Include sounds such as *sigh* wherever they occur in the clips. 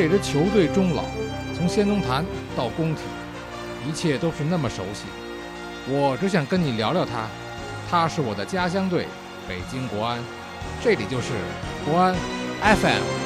这支球队终老，从先农坛到工体，一切都是那么熟悉。我只想跟你聊聊他，他是我的家乡队——北京国安，这里就是国安 FM。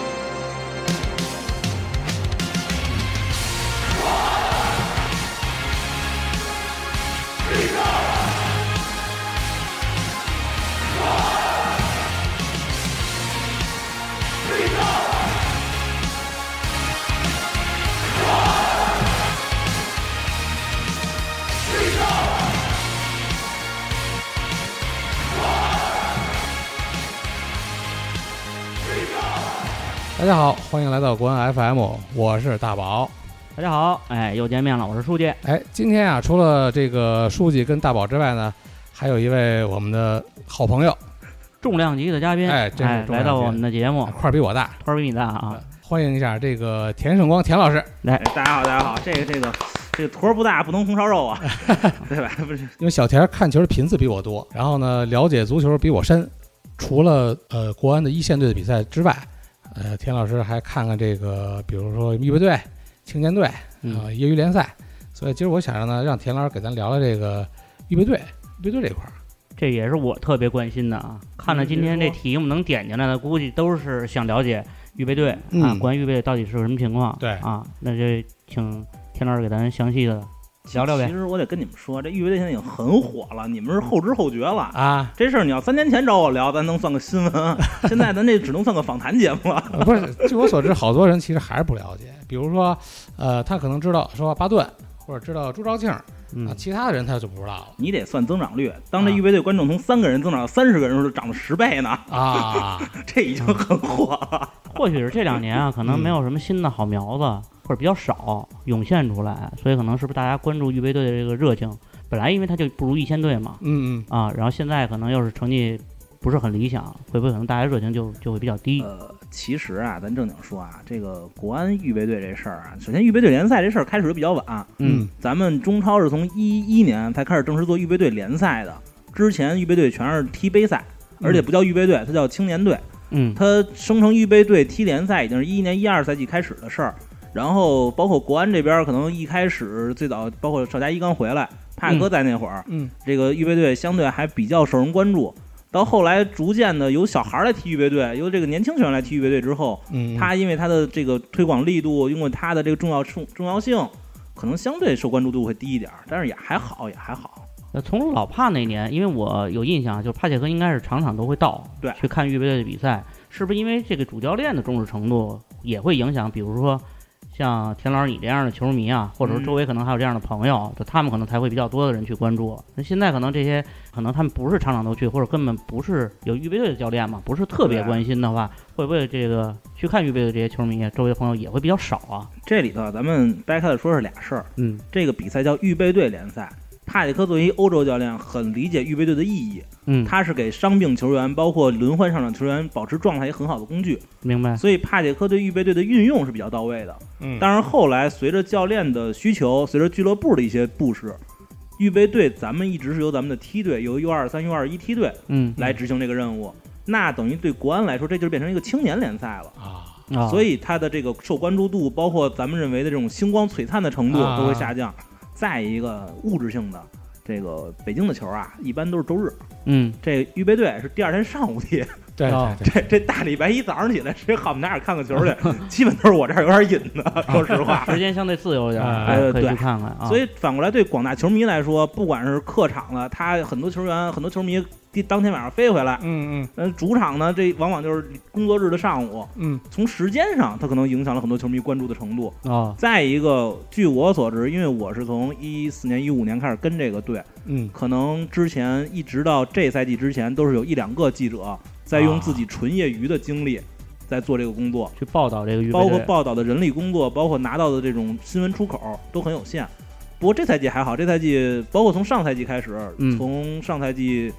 欢迎来到国安 FM，我是大宝。大家好，哎，又见面了，我是书记。哎，今天啊，除了这个书记跟大宝之外呢，还有一位我们的好朋友，重量级的嘉宾，哎，来到我们的节目，块比我大，块比你大啊！欢迎一下这个田胜光田老师。来，大家好，大家好，这个这个这个坨不大，不能红烧肉啊，*laughs* 对吧？不是，因为小田看球的频次比我多，然后呢，了解足球比我深，除了呃国安的一线队的比赛之外。呃，田老师还看看这个，比如说预备队、青年队啊、业余联赛，所以今儿我想让呢，让田老师给咱聊聊这个预备队、预备队这块儿，这也是我特别关心的啊。看了今天这题目能点进来的，估计都是想了解预备队啊，关于预备队到底是个什么情况？对啊，那就请田老师给咱详细的。聊聊呗。其实我得跟你们说，这预备队现在已经很火了，你们是后知后觉了啊。这事儿你要三年前找我聊，咱能算个新闻。*laughs* 现在咱这只能算个访谈节目了。不是，据我所知，好多人其实还是不了解。比如说，呃，他可能知道说巴顿，或者知道朱兆庆，啊，其他的人他就不知道了。你得算增长率，当这预备队观众从三个人增长到三十个人时候，涨了十倍呢。啊，*laughs* 这已经很火了。或许是这两年啊，可能没有什么新的好苗子。或者比较少涌现出来，所以可能是不是大家关注预备队的这个热情，本来因为他就不如一线队嘛，嗯嗯啊，然后现在可能又是成绩不是很理想，会不会可能大家热情就就会比较低？呃，其实啊，咱正经说啊，这个国安预备队这事儿啊，首先预备队联赛这事儿开始的比较晚，嗯，咱们中超是从一一年才开始正式做预备队联赛的，之前预备队全是踢杯赛，而且不叫预备队，它叫青年队，嗯，它生成预备队踢联赛已经是一一年一二赛季开始的事儿。然后包括国安这边，可能一开始最早，包括邵佳一刚回来，帕克在那会儿，嗯，这个预备队相对还比较受人关注。到后来，逐渐的由小孩来踢预备队，由这个年轻球员来踢预备队之后，嗯，他因为他的这个推广力度，因为他的这个重要重重要性，可能相对受关注度会低一点，但是也还好，也还好。那，从老帕那年，因为我有印象，就是帕切科应该是场场都会到，对，去看预备队的比赛，是不是因为这个主教练的重视程度也会影响？比如说。像田老师你这样的球迷啊，或者说周围可能还有这样的朋友，就他们可能才会比较多的人去关注。那现在可能这些可能他们不是场场都去，或者根本不是有预备队的教练嘛，不是特别关心的话，会不会这个去看预备队这些球迷，周围的朋友也会比较少啊？这里头咱们掰开了说是俩事儿。嗯，这个比赛叫预备队联赛。帕里科作为欧洲教练，很理解预备队的意义。嗯，他是给伤病球员，包括轮换上场球员保持状态也很好的工具。明白。所以帕杰科对预备队的运用是比较到位的。嗯，当然后来随着教练的需求，随着俱乐部的一些布置，预备队咱们一直是由咱们的梯队，由 U 二三、U 二一梯队，嗯，来执行这个任务。那等于对国安来说，这就变成一个青年联赛了啊。所以他的这个受关注度，包括咱们认为的这种星光璀璨的程度都会下降。再一个物质性的。这个北京的球啊，一般都是周日。嗯，这预备队是第二天上午踢。*laughs* 对，这这大礼拜一早上起来，谁好不哪儿看个球去？*laughs* 基本都是我这儿有点瘾的。*laughs* 说实话，时间相对自由一点，可以去看看。所以反过来，对广大球迷来说，不管是客场了，他很多球员、很多球迷。第当天晚上飞回来，嗯嗯，主场呢，这往往就是工作日的上午，嗯，从时间上，它可能影响了很多球迷关注的程度啊。再一个，据我所知，因为我是从一四年、一五年开始跟这个队，嗯，可能之前一直到这赛季之前，都是有一两个记者在用自己纯业余的精力在做这个工作，去报道这个，包括报道的人力工作，包括拿到的这种新闻出口都很有限。不过这赛季还好，这赛季包括从上赛季开始，从上赛季。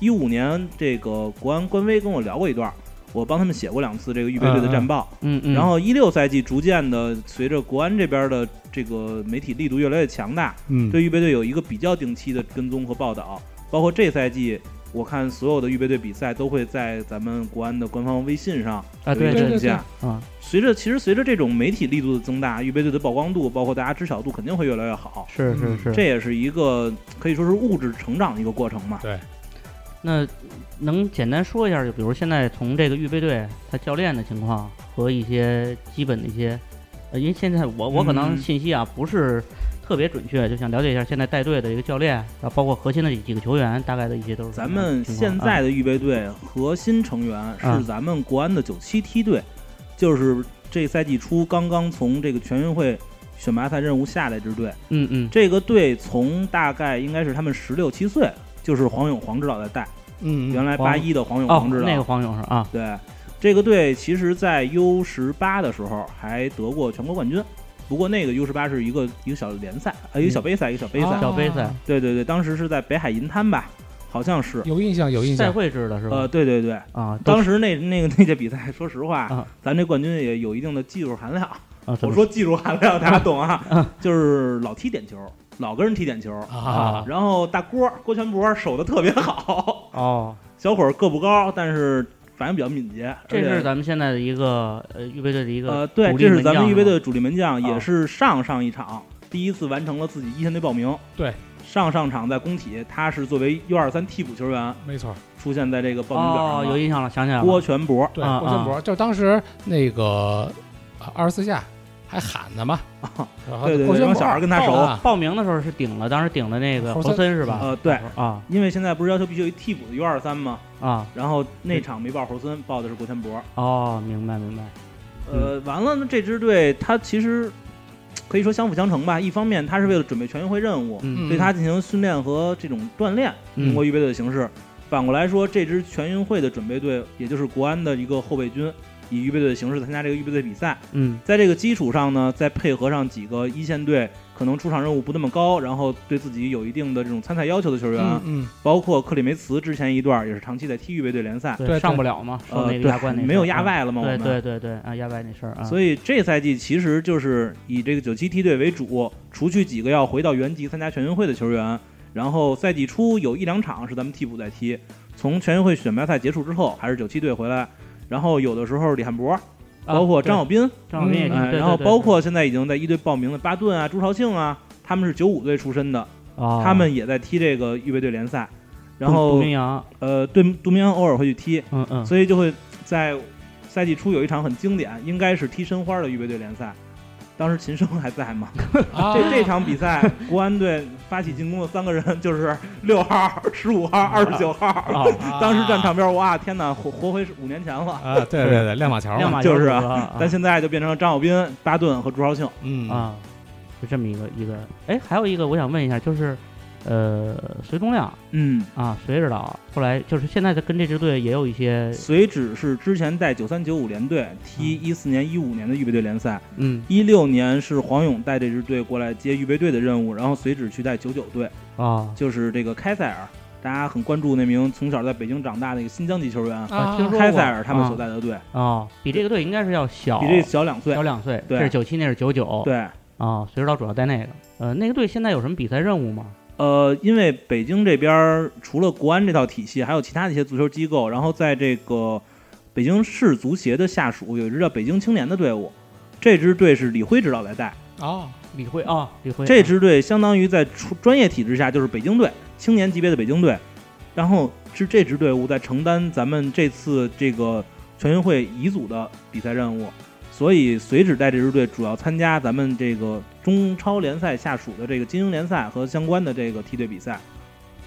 一五年，这个国安官微跟我聊过一段，我帮他们写过两次这个预备队的战报。嗯嗯。然后一六赛季逐渐的，随着国安这边的这个媒体力度越来越强大，嗯，对预备队有一个比较定期的跟踪和报道。包括这赛季我看所有的预备队比赛都会在咱们国安的官方微信上啊，对对对呈现。啊，随着其实随着这种媒体力度的增大，预备队的曝光度，包括大家知晓度肯定会越来越好。是是是，这也是一个可以说是物质成长的一个过程嘛。对。那能简单说一下，就比如现在从这个预备队他教练的情况和一些基本的一些，呃，因为现在我我可能信息啊不是特别准确，就想了解一下现在带队的一个教练，然后包括核心的几个球员，大概的一些都是。咱们现在的预备队核心成员是咱们国安的九七梯队，就是这赛季初刚刚从这个全运会选拔赛任务下来支队。嗯嗯。这个队从大概应该是他们十六七岁。就是黄勇黄指导在带，嗯，原来八一的黄勇黄指导，那个黄勇是啊，对，这个队其实，在 U 十八的时候还得过全国冠军，不过那个 U 十八是一个一个小联赛，呃，一个小杯赛，一个小杯赛，小杯赛，对对对，当时是在北海银滩吧，好像是，有印象有印象，赛会制的是吧？呃，对对对，啊，当时那那个那届比赛，说实话，咱这冠军也有一定的技术含量，*laughs* 我说技术含量大家懂啊，就是老踢点球。老跟人踢点球啊，然后大郭郭全博守的特别好哦，小伙儿个不高，但是反应比较敏捷。这是咱们现在的一个呃预备队的一个呃，对，这是咱们预备队的主力门将，也是上上一场第一次完成了自己一线队报名。对，上上场在工体，他是作为 U 二三替补球员，没错，出现在这个报名表上。哦，有印象了，想起来了，郭全博，对，郭全博，就当时那个二十四下。还喊呢嘛？*laughs* 对对对，让小孩跟他熟。报名的时候是顶了，当时顶了那个侯森是吧？呃，对啊，因为现在不是要求必须有替补的 U 二三吗？啊，然后那场没报侯森，报的是郭天博。哦，明白明白。呃，完了，那这支队他其实可以说相辅相成吧。一方面，他是为了准备全运会任务，对他进行训练和这种锻炼，通过预备队的形式。反过来说，这支全运会的准备队，也就是国安的一个后备军。以预备队的形式参加这个预备队比赛，嗯，在这个基础上呢，再配合上几个一线队可能出场任务不那么高，然后对自己有一定的这种参赛要求的球员，嗯，包括克里梅茨之前一段也是长期在踢预备队联赛，对，上不了嘛，呃，对，没有压外了嘛，对对对对啊，压外那事儿啊，所以这赛季其实就是以这个九七梯队为主，除去几个要回到原籍参加全运会的球员，然后赛季初有一两场是咱们替补在踢，从全运会选拔赛结束之后，还是九七队回来，然后有的时候李汉博。包括张小斌，张小斌，然后包括现在已经在一队报名的巴顿啊、朱朝庆啊，他们是九五队出身的，他们也在踢这个预备队联赛。然后杜明阳，呃，对，杜明阳偶尔会去踢，嗯嗯，所以就会在赛季初有一场很经典，应该是踢申花的预备队联赛。当时秦升还在吗？*laughs* 这这场比赛，国安队发起进攻的三个人就是六号、十五号、二十九号。当时站场边，哇，天哪，活活回五年前了啊！对对对，亮马桥亮马桥，就是啊。但现在就变成了张小斌、巴顿和朱少庆。嗯啊，就这么一个一个。哎，还有一个我想问一下，就是。呃，隋东亮，嗯啊，隋指导，后来就是现在的跟这支队也有一些。隋指是之前带九三九五联队踢一四年、一五年的预备队联赛，嗯，一六年是黄勇带这支队过来接预备队的任务，然后隋指去带九九队，啊，就是这个开塞尔，大家很关注那名从小在北京长大的那个新疆籍球员啊，听说开塞尔他们所在的队啊，比这个队应该是要小，比这小两岁，小两岁，对，这是九七，那是九九，对，啊，隋指导主要带那个，呃，那个队现在有什么比赛任务吗？呃，因为北京这边除了国安这套体系，还有其他的一些足球机构。然后在这个北京市足协的下属，有一支叫北京青年的队伍，这支队是李辉指导在带。哦，李辉啊，李辉。这支队相当于在专业体制下就是北京队青年级别的北京队，然后是这支队伍在承担咱们这次这个全运会乙组的比赛任务。所以，随指带这支队主要参加咱们这个中超联赛下属的这个精英联赛和相关的这个梯队比赛，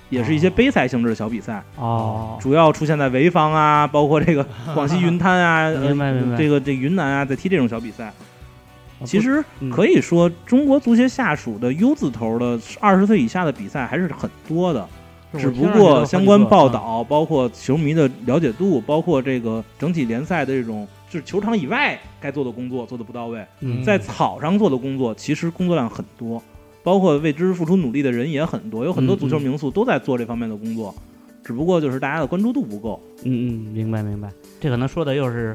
也是一些杯赛性质的小比赛。哦，主要出现在潍坊啊，包括这个 *laughs* 广西云滩啊，明白明白。这个这云南啊，在踢这种小比赛。其实可以说，中国足协下属的 U 字头的二十岁以下的比赛还是很多的，只不过相关报道、包括球迷的了解度、包括这个整体联赛的这种。就是球场以外该做的工作做的不到位，在草上做的工作其实工作量很多，包括为之付出努力的人也很多，有很多足球名宿都在做这方面的工作，只不过就是大家的关注度不够。嗯嗯，明白明白，这可能说的又是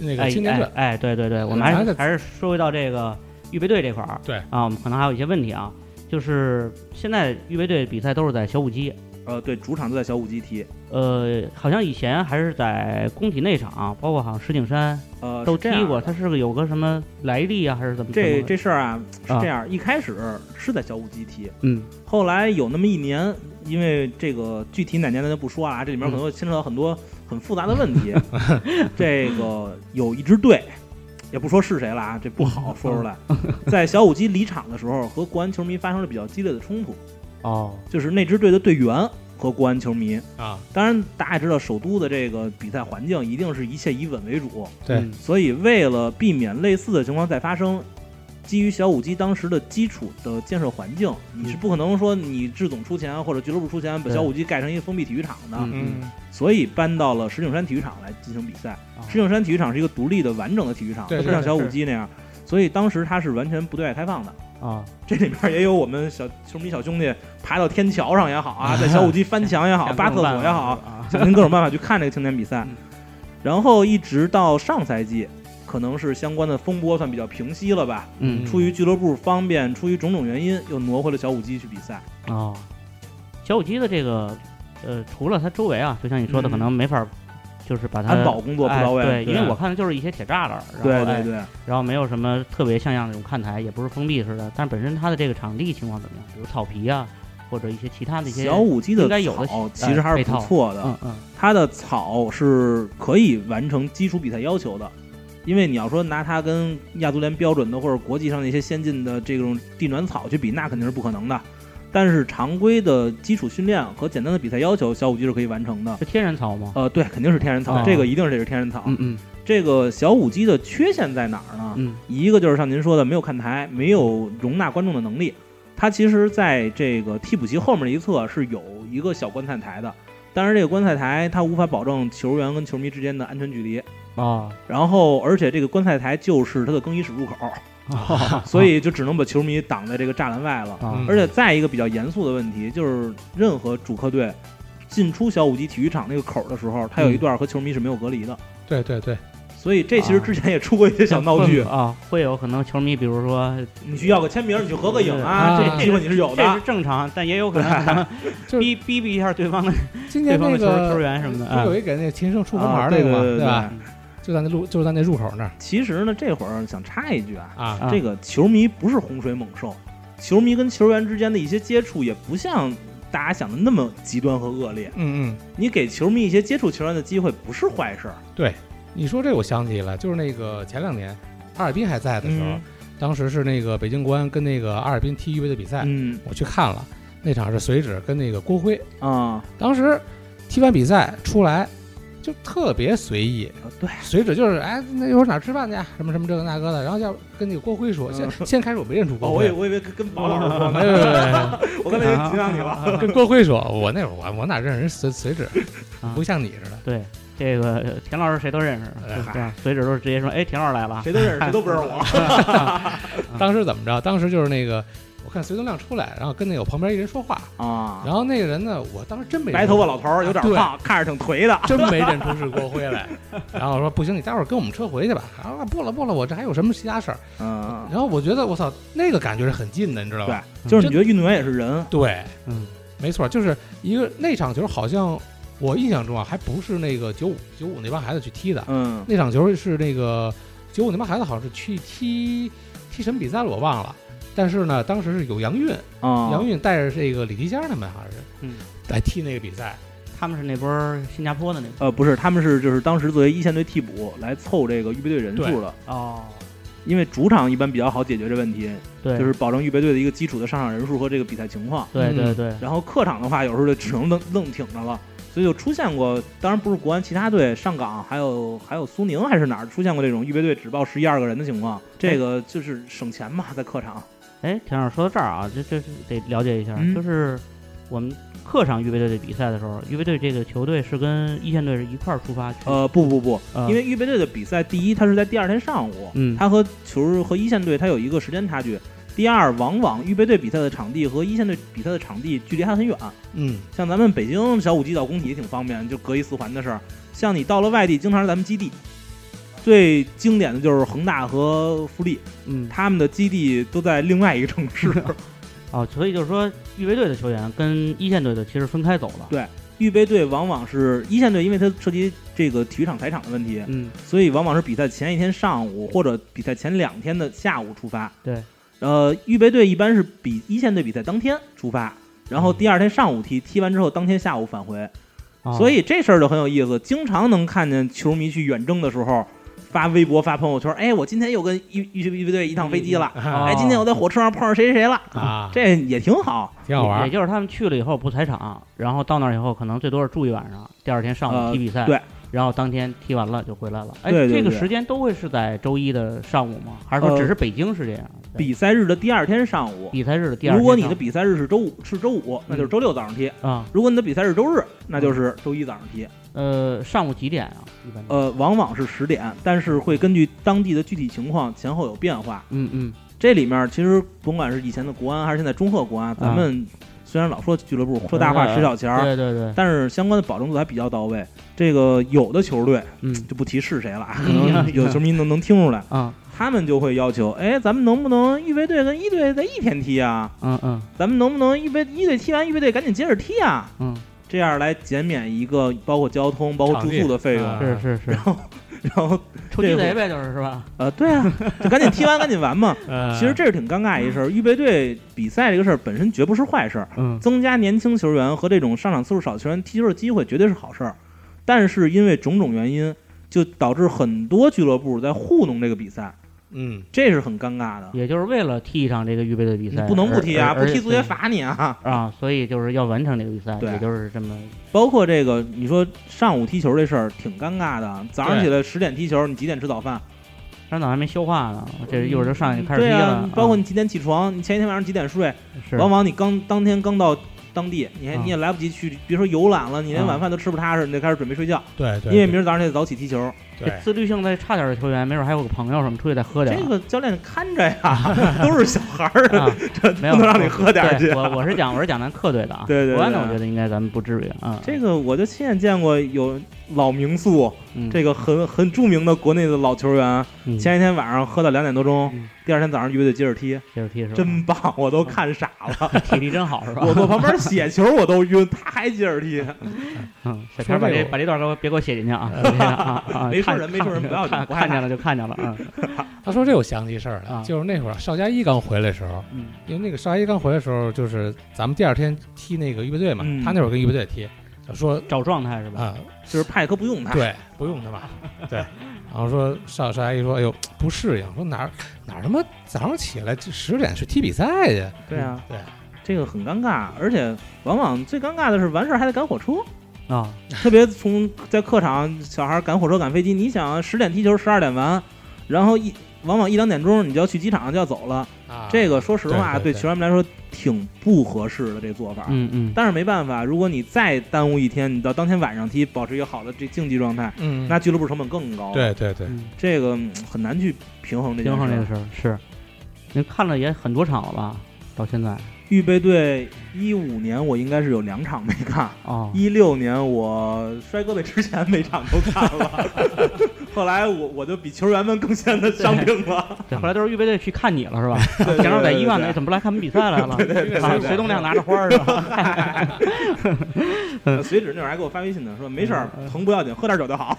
那个青年队，哎对对对，我们还是还是说回到这个预备队这块儿，对啊，我们可能还有一些问题啊，就是现在预备队比赛都是在小五级，呃，对，主场都在小五基踢。呃，好像以前还是在工体内场，包括好像石景山，呃，都踢过。他是个有个什么来历啊，还是怎么？这这事儿啊是这样，一开始是在小五基踢，嗯，后来有那么一年，因为这个具体哪年咱就不说了，这里面可能会牵扯到很多很复杂的问题。*laughs* 这个有一支队，也不说是谁了啊，这不好说出来，*laughs* 在小五基离场的时候，和国安球迷发生了比较激烈的冲突。哦，就是那支队的队员和国安球迷。啊，当然大家也知道，首都的这个比赛环境一定是一切以稳为主，对，所以为了避免类似的情况再发生，基于小五基当时的基础的建设环境，你是不可能说你志总出钱或者俱乐部出钱把小五基盖成一个封闭体育场的，嗯，所以搬到了石景山体育场来进行比赛。石景山体育场是一个独立的完整的体育场，不像小五基那样，所以当时它是完全不对外开放的。啊，这里边也有我们小球迷小兄弟爬到天桥上也好啊，在小五基翻墙也好，*laughs* 扒厕所也好，想尽各种办法去看这个青年比赛。然后一直到上赛季，可能是相关的风波算比较平息了吧。嗯，出于俱乐部方便，出于种种原因，又挪回了小五基去比赛。哦，小五基的这个，呃，除了它周围啊，就像你说的，可能没法。就是把它安保工作不到位，对，因为我看的就是一些铁栅栏，对对对，然后没有什么特别像样那种看台，也不是封闭式的，但本身它的这个场地情况怎么样？比如草皮啊，或者一些其他的一些小五基的应该有的其实还是不错的，嗯嗯，它的草是可以完成基础比赛要求的，因为你要说拿它跟亚足联标准的或者国际上那些先进的这种地暖草去比，那肯定是不可能的。但是常规的基础训练和简单的比赛要求，小五机是可以完成的。是天然草吗？呃，对，肯定是天然草，这个一定是天然草。嗯嗯。这个小五机的缺陷在哪儿呢？嗯，一个就是像您说的，没有看台，没有容纳观众的能力。它其实在这个替补席后面的一侧是有一个小观赛台的，但是这个观赛台它无法保证球员跟球迷之间的安全距离啊。然后，而且这个观赛台就是它的更衣室入口。*laughs* 所以就只能把球迷挡在这个栅栏外了。而且再一个比较严肃的问题，就是任何主客队进出小五基体育场那个口的时候，它有一段和球迷是没有隔离的。对对对，所以这其实之前也出过一些小闹剧啊，会有可能球迷，比如说你去要个签名，你去合个影啊，这机会你是有的，这是正常，但也有可能逼 *laughs* 逼逼一下对方的对方的球球员什么的。有一给那秦胜出红牌那个嘛，对吧？就在那路，就在那入口那儿。其实呢，这会儿想插一句啊，啊，这个球迷不是洪水猛兽，球迷跟球员之间的一些接触也不像大家想的那么极端和恶劣。嗯嗯，你给球迷一些接触球员的机会不是坏事。对，你说这我想起来，就是那个前两年哈尔滨还在的时候，当时是那个北京国安跟那个哈尔滨踢预备的比赛，嗯，我去看了，那场是随指跟那个郭辉啊，当时踢完比赛出来。就特别随意，对，随指就是哎，那一会儿哪吃饭去？什么什么这个那个的，然后要跟那个郭辉说，先先开始我没认出郭辉，我以我以为跟宝老师说，没有没有，*laughs* 我刚才提醒你了，*laughs* 跟郭辉说，我那会儿我我哪认识人随随指，不像你似的。对，这个田老师谁都认识，对，随指都是直接说，哎，田老师来了，谁都认识，谁都不认识我。*laughs* 当时怎么着？当时就是那个。我看隋东亮出来，然后跟那个旁边一人说话啊，然后那个人呢，我当时真没白头发老头儿，有点胖，看着挺颓的，真没认出是郭辉来。然后说不行，你待会儿跟我们车回去吧。啊不了不了，我这还有什么其他事儿。嗯，然后我觉得我操，那个感觉是很近的，你知道吧？对，就是你觉得运动员也是人。对，嗯，没错，就是一个那场球，好像我印象中啊，还不是那个九五九五那帮孩子去踢的。嗯，那场球是那个九五那帮孩子好像是去踢踢什么比赛了，我忘了。但是呢，当时是有杨运啊，杨运带着这个李迪佳他们，好像是嗯来踢那个比赛。他们是那波新加坡的那呃，不是，他们是就是当时作为一线队替补来凑这个预备队人数的哦。因为主场一般比较好解决这问题，对，就是保证预备队的一个基础的上场人数和这个比赛情况。对对对。然后客场的话，有时候就只能愣愣挺着了，所以就出现过，当然不是国安其他队上港，还有还有苏宁还是哪儿出现过这种预备队只报十一二个人的情况。这个就是省钱嘛，在客场。哎，田老师说到这儿啊，这这得了解一下，就是我们客场预备队的比赛的时候，预备队这个球队是跟一线队是一块儿出发？呃，不不不，因为预备队的比赛，第一，它是在第二天上午，嗯，它和球和一线队它有一个时间差距；第二，往往预备队比赛的场地和一线队比赛的场地距离还很远，嗯，像咱们北京小五基到工体也挺方便，就隔一四环的事儿。像你到了外地，经常是咱们基地。最经典的就是恒大和富力，嗯，他们的基地都在另外一个城市，*laughs* 哦，所以就是说，预备队的球员跟一线队的其实分开走了。对，预备队往往是一线队，因为它涉及这个体育场台场的问题，嗯，所以往往是比赛前一天上午或者比赛前两天的下午出发。对，呃，预备队一般是比一线队比赛当天出发，然后第二天上午踢，踢完之后当天下午返回。哦所以这事儿就很有意思，经常能看见球迷去远征的时候发微博、发朋友圈，哎，我今天又跟预预预备队一趟飞机了，哦哎，今天我在火车上碰上谁谁谁了，啊，这也挺好。挺好玩儿。就是他们去了以后不踩场，然后到那儿以后可能最多是住一晚上，第二天上午呃踢比赛，对，然后当天踢完了就回来了。哎，这个时间都会是在周一的上午吗？还是说呃只是北京是这样？比赛日的第二天上午，比赛日的第二天，如果你的比赛日是周五是周五，那就是周六早上踢；啊如果你的比赛日周日，那就是周一早上踢。呃上午几点啊？呃，往往是十点，但是会根据当地的具体情况前后有变化。嗯嗯。这里面其实甭管是以前的国安还是现在中赫国安，咱们虽然老说俱乐部说大话呃使小钱儿，对对对，但是相关的保证度还比较到位。这个有的球队嗯。就不提是谁了，啊，可嗯。能 *laughs* 有球迷能能听出来，啊。他们就会要求，哎，咱们能不能预备队跟一队在一天踢啊？嗯嗯。咱们能不能预备一队踢完预备队赶紧接着踢啊？嗯，这样来减免一个包括交通、包括住宿的费用。场是是是，然后 *laughs* 抽 *laughs* 鸡贼呗，就是是吧？呃，对啊，就赶紧踢完赶紧完嘛。呃，*laughs* 其实这是挺尴尬一事儿。预备队比赛这个事儿本身绝不是坏事儿，嗯增加年轻球员和这种上场次数少的球员踢球的机会绝对是好事儿。但是因为种种原因，就导致很多俱乐部在糊弄这个比赛，嗯，这是很尴尬的。也就是为了踢一场这个预备的比赛，你不能不踢啊，不踢足协。罚你啊。啊，所以就是要完成这个比赛，对也就是这么包括这个，你说上午踢球这事儿挺尴尬的。早上起来十点踢球，你几点吃早饭？山早还没消化呢，这一会儿就上去开始踢对啊包括你几点起床，你前一天晚上几点睡，往往你刚当天刚到当地，你还啊你也来不及去，别说游览了，你连啊晚饭都吃不踏实，你就开始准备睡觉，对对，因为明儿早上得早起踢球。对自律性再差点的球员，没准还有个朋友什么出去再喝点。这个教练看着呀，*laughs* 都是小孩儿，啊，这没有让你喝点儿去对。我我是讲我是讲咱客队的啊，*laughs* 对对对国安的我觉得应该咱们不至于啊。这个我就亲眼见过有老名宿，嗯。这个很很著名的国内的老球员，嗯。前一天晚上喝到两点多钟嗯，第二天早上预备队接着踢，接着踢是吧？真棒，我都看傻了。*laughs* 体力真好是吧？我坐旁边写球我都晕，他还接着踢。嗯，小天把这把这段给我别给我写进去啊！*laughs* 没事人没事人不要紧看看见了就看见了，嗯。*laughs* 他说这我想起事儿啊。来，就是那会儿邵佳一刚回来的时候，嗯。因为那个邵佳一刚回来的时候，就是咱们第二天踢那个预备队嘛，嗯。他那会儿跟预备队踢，就说找状态是吧？啊，就是派克不用他，对，不用他吧，*laughs* 对，然后说邵邵阿姨说，哎呦不适应，说哪儿哪儿他妈早上起来十点去踢比赛去，对啊，对，这个很尴尬，而且往往最尴尬的是完事儿还得赶火车，啊，特别从在客场小孩赶火车赶飞机，你想十点踢球，十二点完，然后一往往一两点钟你就要去机场就要走了，啊，这个说实话对对对球员们来说挺不合适的这做法。嗯嗯，但是没办法，如果你再耽误一天，你到当天晚上踢，保持一个好的这竞技状态，嗯，那俱乐部成本更高。，对对对，嗯这个嗯很难去平衡这件事儿。平衡这个事儿是，您看了也很多场了吧？到现在预备队一五年我应该是有两场没看，哦，一六年我摔胳膊之前每场都看了，*laughs* 后来我我就比球员们更显得伤病了。对，后来都是预备队去看你了是吧？对对平常在医院对呢，怎么不来看我们比赛来了？*laughs* 对对对啊对对隋东亮拿着花儿是吧？*laughs* 呃随指那会儿还给我发微信呢，说没事儿嗯，疼不要紧，喝点酒就好。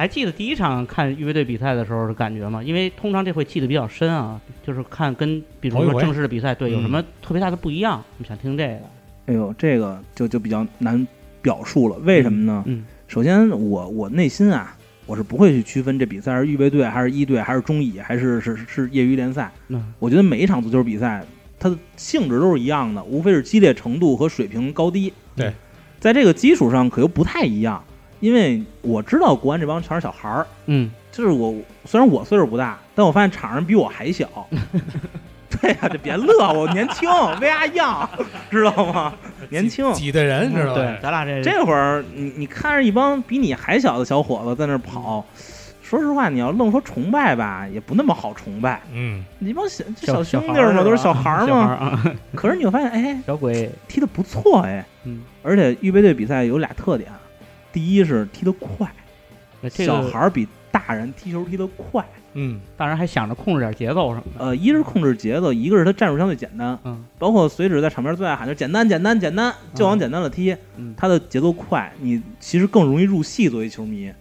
还记得第一场看预备队比赛的时候的感觉吗？因为通常这会记得比较深啊，就是看跟比如说正式的比赛，对，有嗯什么特别大的不一样？我们想听这个。哎呦，这个就就比较难表述了。为什么呢？嗯首先我我内心啊，我是不会去区分这比赛是预备队还是一队还是中乙还是是是业余联赛。嗯我觉得每一场足球比赛，它的性质都是一样的，无非是激烈程度和水平高低。对，在这个基础上可又不太一样，因为我知道国安这帮全是小孩儿，嗯，就是我虽然我岁数不大，但我发现场上比我还小。*laughs* 对呀、这别乐，我年轻，为啥样，*laughs* 知道吗？年轻。挤的人知道对吧？，咱俩这这会儿你你看着一帮比你还小的小伙子在那儿跑，说实话，你要愣说崇拜吧，也不那么好崇拜。嗯，一帮小这小兄弟儿嘛，都是小孩儿小孩嘛。儿啊，可是你会发现，哎，小鬼，踢的不错，哎，嗯，而且预备队比赛有俩特点，第一是踢得快，这个小孩儿比大人踢球踢得快，嗯，当然还想着控制点节奏什么的。呃，一是控制节奏，一个是他战术相对简单，嗯，包括随指在场边最爱喊就简单简单简单，就往简单了踢，嗯，他的节奏快，你其实更容易入戏，作为球迷，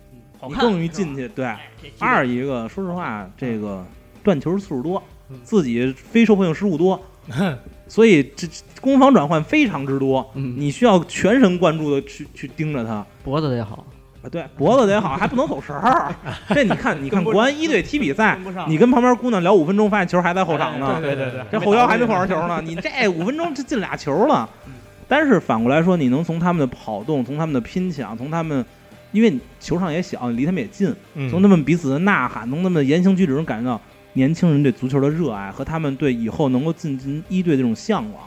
你更容易进去。对，二一个说实话，这个断球次数多嗯，自己非受迫性失误多，*laughs* 所以这攻防转换非常之多，嗯，你需要全神贯注的去去盯着他。脖子得好，啊，对，脖子得好，还不能走神儿。*laughs* 这你看，你看国安一队踢比赛，跟不上你跟旁边姑娘聊五分钟，发现球还在后场呢，对对对这后腰还没碰上球呢。你这五分钟就进俩球了嗯。但是反过来说，你能从他们的跑动，从他们的拼抢，从他们，因为球场也小，离他们也近，嗯从他们彼此的呐喊，从他们的言行举止中感觉到年轻人对足球的热爱和他们对以后能够进军一队的这种向往。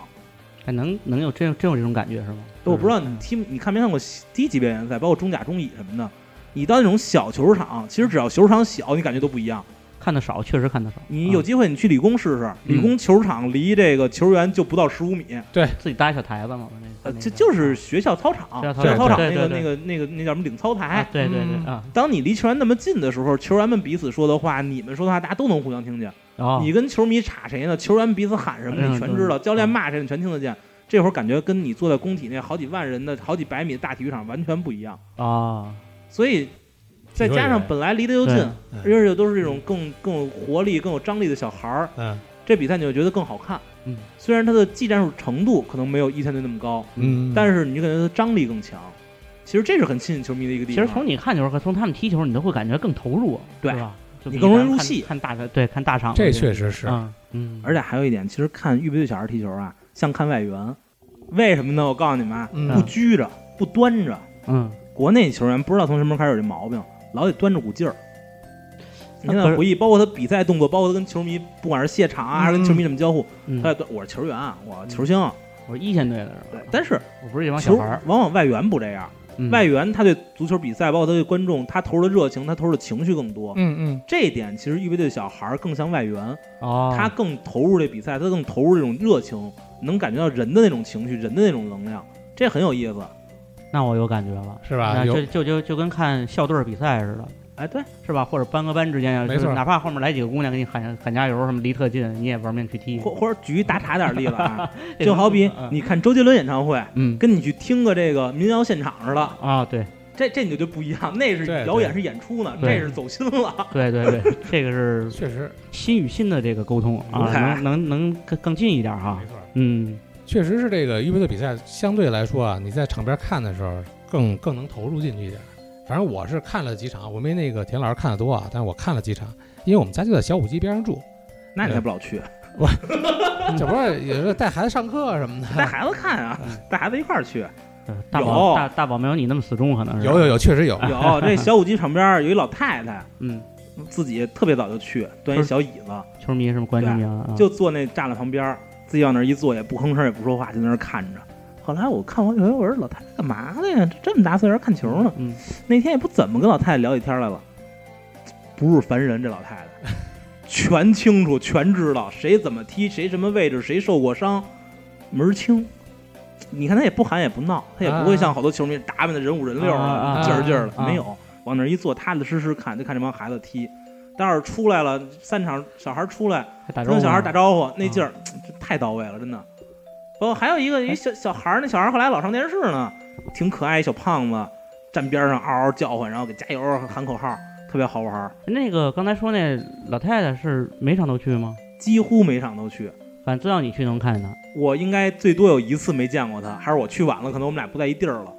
哎能能有真真有这种感觉是吗？我不知道你踢，你看没看过低级别联赛，包括中甲、中乙什么的。你到那种小球场，其实只要球场小，你感觉都不一样。看的少，确实看得少。你有机会你去理工试试，理工球场离这个球员就不到十五米，对自己搭一小台子嘛，那呃，个这就是学校操场，学校操场那个那个那个那叫什么领操啊台。对对嗯对啊，当你离球员那么近的时候，球员们彼此说的话，你们说的话，大家都能互相听见。哦，你跟球迷插谁呢？球员彼此喊什么，嗯你全知道；嗯教练骂谁，你全听得见。这会儿感觉跟你坐在工体那好几万人的、好几百米的大体育场完全不一样。啊，所以，再加上本来离得又近，而且都是这种更更有活力、更有张力的小孩儿，嗯这比赛你就觉得更好看。嗯，虽然他的技战术程度可能没有一线队那么高，嗯，但是你就感觉他张力更强。其实这是很吸引球迷的一个地方。其实从你看球和从他们踢球，你都会感觉更投入，对吧？你更容易入戏看大对看大场，这确实是，嗯嗯，而且还有一点，其实看预备队小孩踢球啊，像看外援。为什么呢？我告诉你们啊，嗯不拘着，不端着。嗯，国内球员不知道从什么时候开始有这毛病，老得端着股劲儿。你现那可是在回忆，包括他比赛动作，包括他跟球迷，不管是谢场啊，还是跟球迷怎么交互，嗯他在端我是球员啊，我球星。我是一线队的是吧？但是我不是一帮小球孩儿，往往外援不这样，嗯外援他对足球比赛，包括他对观众，他投入的热情，他投入的情绪更多。嗯嗯这一点其实预备队小孩儿更像外援，哦，他更投入这比赛，他更投入这种热情，能感觉到人的那种情绪，人的那种能量，这很有意思。那我有感觉了，是吧？那就就就就跟看校队比赛似的，哎，对，是吧？或者班和班之间啊，没错就是哪怕后面来几个姑娘给你喊喊加油，什么离特近，你也玩命去踢。或或者举一打岔点儿例子啊，*laughs* 就好比嗯。你看周杰伦演唱会，嗯。跟你去听个这个民谣现场似的，啊，对。这这你就就不一样，那是表演是演出呢，这是走心了。对对对，这个是 *laughs* 确实。心与心的这个沟通啊，能能能更更近一点哈。没。错，嗯，确实是这个预备队比赛相对来说啊，你在场边看的时候更更能投入进去一点。反正我是看了几场，我没那个田老师看的多啊，但是我看了几场，因为我们家就在小五基边上住，那你还不老去，我这不是有时候带孩子上课什么的，*laughs* 带孩子看啊嗯，带孩子一块儿去。呃大宝有。大大宝没有你那么死忠，可能是。有有有，确实有，有这 *laughs* 小五鸡场边儿有一老太太，嗯，自己特别早就去，端一小椅子，球迷什么关球迷啊，就坐那栅栏旁边儿，自己往那儿一坐，也不吭声也不说话，就在那儿看着。后来我看完以后，我说老太太干嘛的呀？这么大岁数看球呢？嗯，那天也不怎么跟老太太聊起天来了，不是凡人，这老太太全清楚，全知道谁怎么踢，谁什么位置，谁受过伤，门儿清。你看她也不喊也不闹，她也不会像好多球迷打扮的人五人六的，劲儿劲儿的，啊没有，往那儿一坐，踏踏实实看，就看这帮孩子踢。待会儿出来了，三场小孩出来，跟小孩打招呼，那啊劲儿这太到位了，真的。包括还有一个一小小孩儿，那小孩儿后来老上电视呢，挺可爱，一小胖子，站边上嗷嗷叫唤，然后给加油喊口号，特别好玩儿。那个刚才说那老太太是每场都去吗？几乎每场都去。反正只要你去能看见她。我应该最多有一次没见过她，还是我去晚了，可能我们俩不在一地儿了。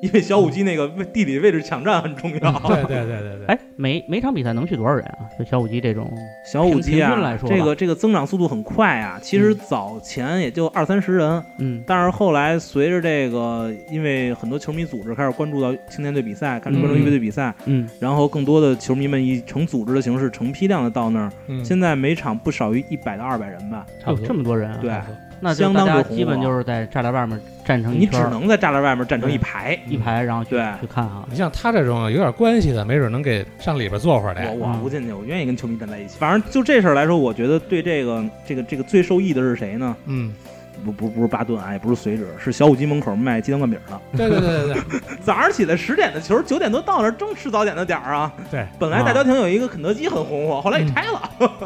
因为小五鸡那个位地理位置抢占很重要。对对对对对，哎，每每场比赛能去多少人啊？就小五鸡这种，小五鸡啊来，说这个这个增长速度很快啊。其实早前也就二三十人，嗯但是后来随着这个，因为很多球迷组织开始关注到青年队比赛，开始关注嗯预备队比赛，嗯，然后更多的球迷们以成组织的形式、成批量的到那儿。嗯现在每场不少于一百到二百人吧，有差不多这么多人啊？对那就相当大家基本就是在栅栏外面站成一你只圈儿能在栅栏外面站成一排。一排，然后去对去看哈。你像他这种有点关系的，没准能给上里边坐会儿我来。我不进去，我愿意跟球迷站在一起。反正就这事儿来说，我觉得对这个这个这个最受益的是谁呢？嗯不不不是巴顿啊，也不是随址，是小五鸡门口卖鸡蛋灌饼的。对对对对对，*laughs* 早上起来十点的球，九点多到那儿，正吃早点的点儿啊。对，本来大郊亭有一个肯德基很红火，后来给拆了。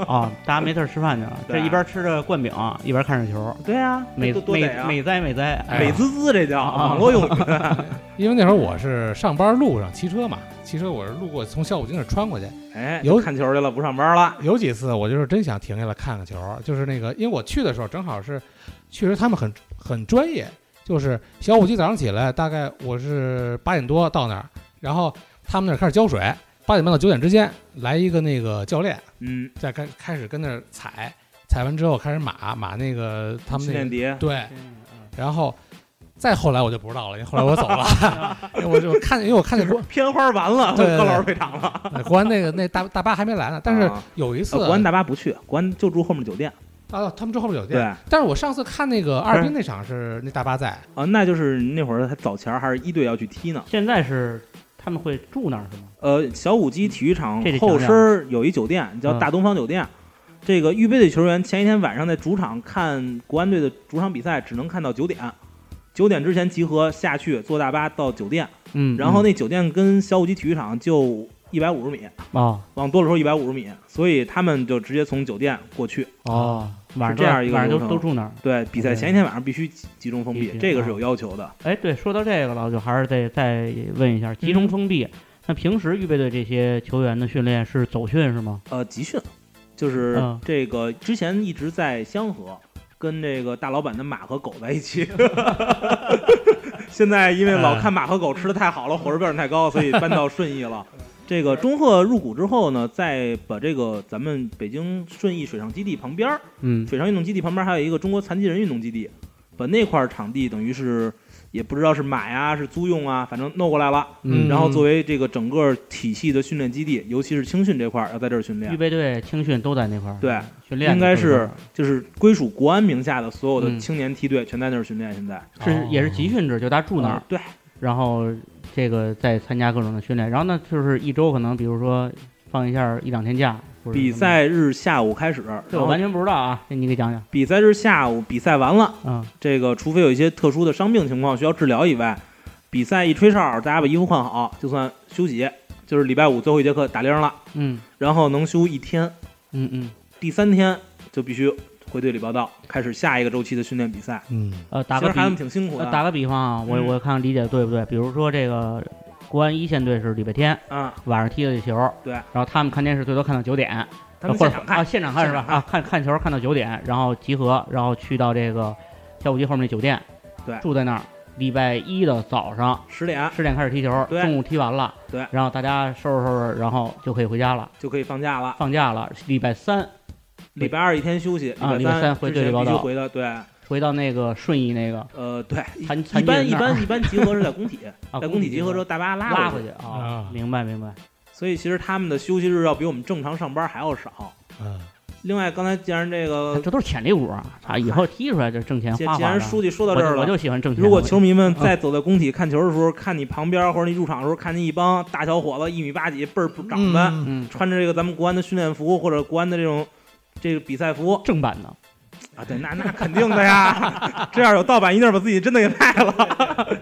啊，大家没事吃饭去了，这一边吃着灌饼，一边看着球。对啊，美美美哉美哉，美滋滋，这叫网络用语。*laughs* *laughs* 因为那会儿我是上班路上骑车嘛，骑车我是路过从小五金那穿过去，哎，有看球去了，不上班了。有几次我就是真想停下来看看球，就是那个，因为我去的时候正好是，确实他们很很专业，就是小五鸡早上起来大概我是八点多到那儿，然后他们那儿开始浇水，八点半到九点之间来一个那个教练，嗯，再开开始跟那儿踩，踩完之后开始码码那个他们那个对，然后。再后来我就不知道了，因为后来我走了，*laughs* 因为我就看，因为我看见国片花完了，对高老师退场了。国安那个那大大巴还没来呢，但是有一次国安大巴不去，国安就住后面酒店。啊，他们住后边酒店。对。但是我上次看那个哈尔滨那场是那大巴在啊，那就是那会儿他早前还是一队要去踢呢。现在是他们会住那儿是吗？呃，小五基体育场后身有一酒店叫大东方酒店，这个预备队球员前一天晚上在主场看国安队的主场比赛，只能看到九点。九点之前集合下去坐大巴到酒店，嗯，然后那酒店跟小五基体育场就一百五十米啊，往多了说一百五十米，所以他们就直接从酒店过去哦，晚上这样一个晚上都都住那儿。对，比赛前一天晚上必须集中封闭，这个是有要求的。哎，对，说到这个了，就还是得再问一下，集中封闭，那平时预备队这些球员的训练是走训是吗？呃，集训，就是这个之前一直在香河。跟这个大老板的马和狗在一起，*laughs* 现在因为老看马和狗吃的太好了，伙食标准太高，所以搬到顺义了。*laughs* 这个中赫入股之后呢，再把这个咱们北京顺义水上基地旁边嗯，水上运动基地旁边还有一个中国残疾人运动基地，把那块场地等于是。也不知道是买啊，是租用啊，反正弄过来了。嗯，然后作为这个整个体系的训练基地，尤其是青训这块儿，要在这儿训练。预备队、青训都在那块儿。对，训练应该是就是归属国安名下的所有的青年梯队全在那儿训练。现在是也是集训制，就大家住那儿。对，然后这个再参加各种的训练，然后呢就是一周可能比如说放一下一两天假。比赛日下午开始，这我完全不知道啊，这你给讲讲。比赛日下午，比赛完了，嗯，这个除非有一些特殊的伤病情况需要治疗以外，比赛一吹哨，大家把衣服换好，就算休息，就是礼拜五最后一节课打铃了，嗯，然后能休一天，嗯嗯，第三天就必须回队里报道，开始下一个周期的训练比赛，嗯，呃，打个孩子们挺辛苦的。打个比方啊，我我看看理解对不对？比如说这个。国安一线队是礼拜天，嗯，晚上踢的球，对，然后他们看电视最多看到九点，或者啊现场看是吧？啊，看看球看到九点，然后集合，然后去到这个跳舞机后面那酒店，对，住在那儿。礼拜一的早上十点，十点开始踢球，中午踢完了，对，然后大家收拾收拾，然后就可以回家了，就可以放假了，放假了。礼拜三，礼拜二一天休息，啊，礼拜三回队里报道，回到对。回到那个顺义那个，呃，对，一般一般一般集合是在工体，*laughs* 在工体集合之后大巴拉回去啊，明白明白。所以其实他们的休息日要比我们正常上班还要少。嗯。另外，刚才既然这个，这都是潜力股啊！啊，以后踢出来就挣钱花。既然书记说到这儿了，我就喜欢挣钱。如果球迷们在走在工体看球的时候，看你旁边或者你入场的时候，看见一帮大小伙子一米八几，倍儿长的，穿着这个咱们国安的训练服或者国安的这种这个比赛服，正版的。啊，对，那那肯定的呀，*laughs* 这样有盗版一定把自己真的给卖了。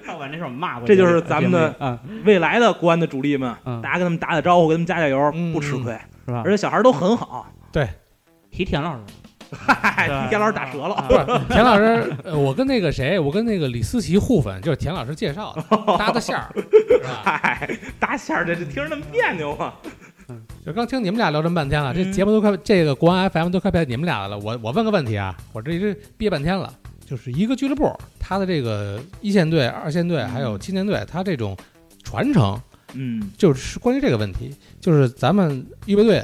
盗版这事我们骂过。这就是咱们的未来的国安的主力们，大家跟他们打打招呼，给他们加加油，不吃亏，是吧？而且小孩都很好。对，提田老师，嗨，提田老师打折了。不是田老师，我跟那个谁，我跟那个李思琪互粉，就是田老师介绍的，搭的线儿。嗨，搭线儿，这这听着那么别扭啊。就刚听你们俩聊这么半天了，这节目都快这个国安 FM 都快变你们俩的了。我我问个问题啊，我这一直憋半天了，就是一个俱乐部，他的这个一线队、二线队还有青年队，它这种传承，嗯，就是关于这个问题，就是咱们预备队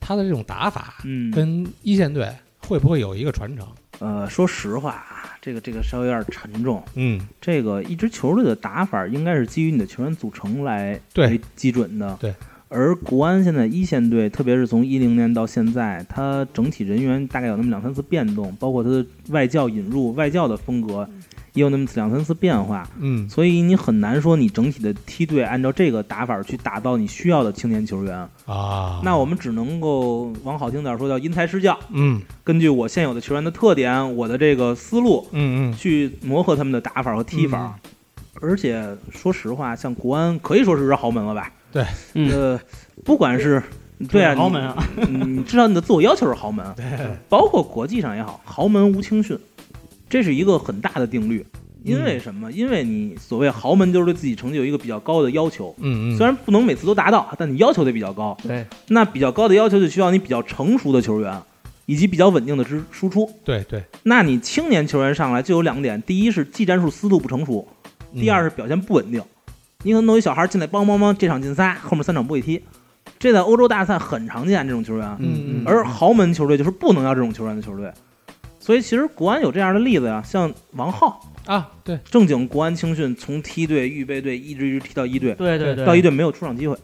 他的这种打法，嗯，跟一线队会不会有一个传承？呃，说实话啊，这个这个稍微有点沉重。嗯，这个一支球队的打法应该是基于你的球员组成来为基准的。对。而国安现在一线队，特别是从一零年到现在，它整体人员大概有那么两三次变动，包括它的外教引入、外教的风格也有那么两三次变化，嗯，所以你很难说你整体的梯队按照这个打法去打造你需要的青年球员啊。那我们只能够往好听点说叫因材施教，嗯，根据我现有的球员的特点，我的这个思路，嗯嗯，去磨合他们的打法和踢法。而且说实话，像国安可以说是豪门了吧？对，呃，不管是对啊，豪门啊，你知道你的自我要求是豪门，对，包括国际上也好，豪门无青训，这是一个很大的定律。因为什么？因为你所谓豪门就是对自己成绩有一个比较高的要求，嗯嗯，虽然不能每次都达到，但你要求得比较高。对，那比较高的要求就需要你比较成熟的球员，以及比较稳定的支输出。对对，那你青年球员上来就有两点：第一是技战术思路不成熟，第二是表现不稳定。你可能弄一小孩进来，梆梆梆，这场进仨，后面三场不会踢，这在欧洲大赛很常见这种球员。嗯嗯，而豪门球队就是不能要这种球员的球队。所以其实国安有这样的例子呀，像王浩啊，对，正经国安青训从梯队、预备队一直一直踢到一队，对对对，到一队没有出场机会。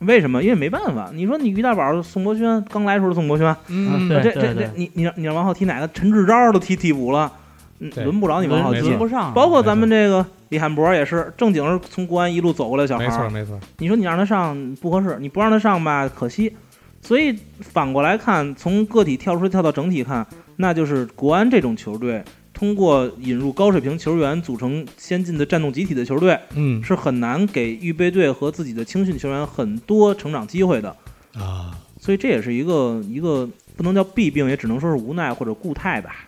为什么？因为没办法。你说你于大宝、宋博轩刚来时候的宋博轩，嗯，这这这，你你让你让王浩踢哪个？陈志钊都踢替补了，轮不着你王浩踢，轮不上。包括咱们这个李汉博也是，正经是从国安一路走过来的小孩，没错没错。你说你让他上不合适，你不让他上吧，可惜。所以反过来看，从个体跳出跳到整体看，那就是国安这种球队，通过引入高水平球员组成先进的战斗集体的球队，嗯，是很难给预备队和自己的青训球员很多成长机会的啊。所以这也是一个一个不能叫弊病，也只能说是无奈或者固态吧。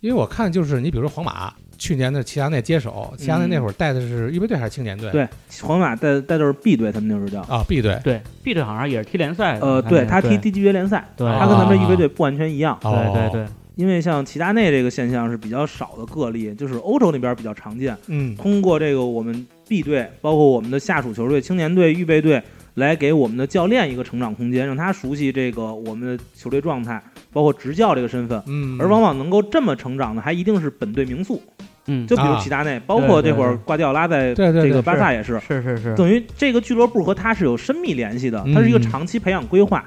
因为我看就是你比如说皇马。去年的齐达内接手，齐达内那会儿带的是预备队还是青年队？对，皇马带带的是 B 队，他们那时候叫啊 B 队。对 B 队好像也是踢联赛呃，对他踢低级别联赛，对，他跟咱们预备队不完全一样。对对对，因为像齐达内这个现象是比较少的个例，就是欧洲那边比较常见。嗯，通过这个我们 B 队，包括我们的下属球队、青年队、预备队。来给我们的教练一个成长空间，让他熟悉这个我们的球队状态，包括执教这个身份。嗯，而往往能够这么成长的，还一定是本队名宿。嗯，就比如齐达内，包括这会儿瓜迪奥拉在这个巴萨也是，是是是，等于这个俱乐部和他是有深密联系的，他是一个长期培养规划。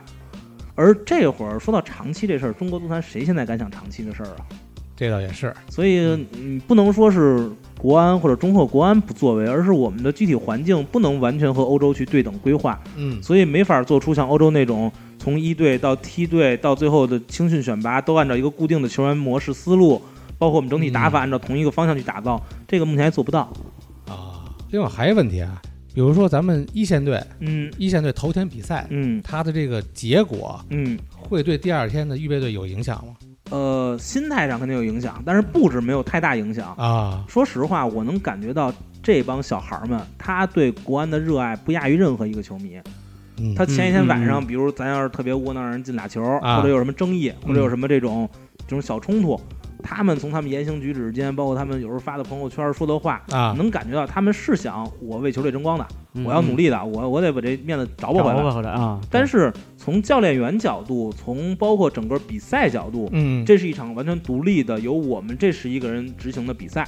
而这会儿说到长期这事儿，中国足坛谁现在敢想长期的事儿啊？这倒也是，所以你，不能说是国安或者中赫国安不作为，而是我们的具体环境不能完全和欧洲去对等规划，嗯，所以没法做出像欧洲那种从一队到梯队到最后的青训选拔都按照一个固定的球员模式思路，包括我们整体打法按照同一个方向去打造，这个目前还做不到。啊。另外还有问题啊，比如说咱们一线队，嗯，一线队头天比赛，嗯，他的这个结果，嗯，会对第二天的预备队有影响吗？呃，心态上肯定有影响，但是布置没有太大影响啊。说实话，我能感觉到这帮小孩们，他对国安的热爱不亚于任何一个球迷。嗯、他前一天晚上，比如咱要是特别窝囊，让人进俩球，啊、或者有什么争议，嗯、或者有什么这种这种小冲突，他们从他们言行举止间，包括他们有时候发的朋友圈说的话啊，能感觉到他们是想我为球队争光的，嗯、我要努力的，我我得把这面子找不回来。回来啊！但是从教练员角度，从包括整个比赛角度，嗯，这是一场完全独立的，由我们这十一个人执行的比赛。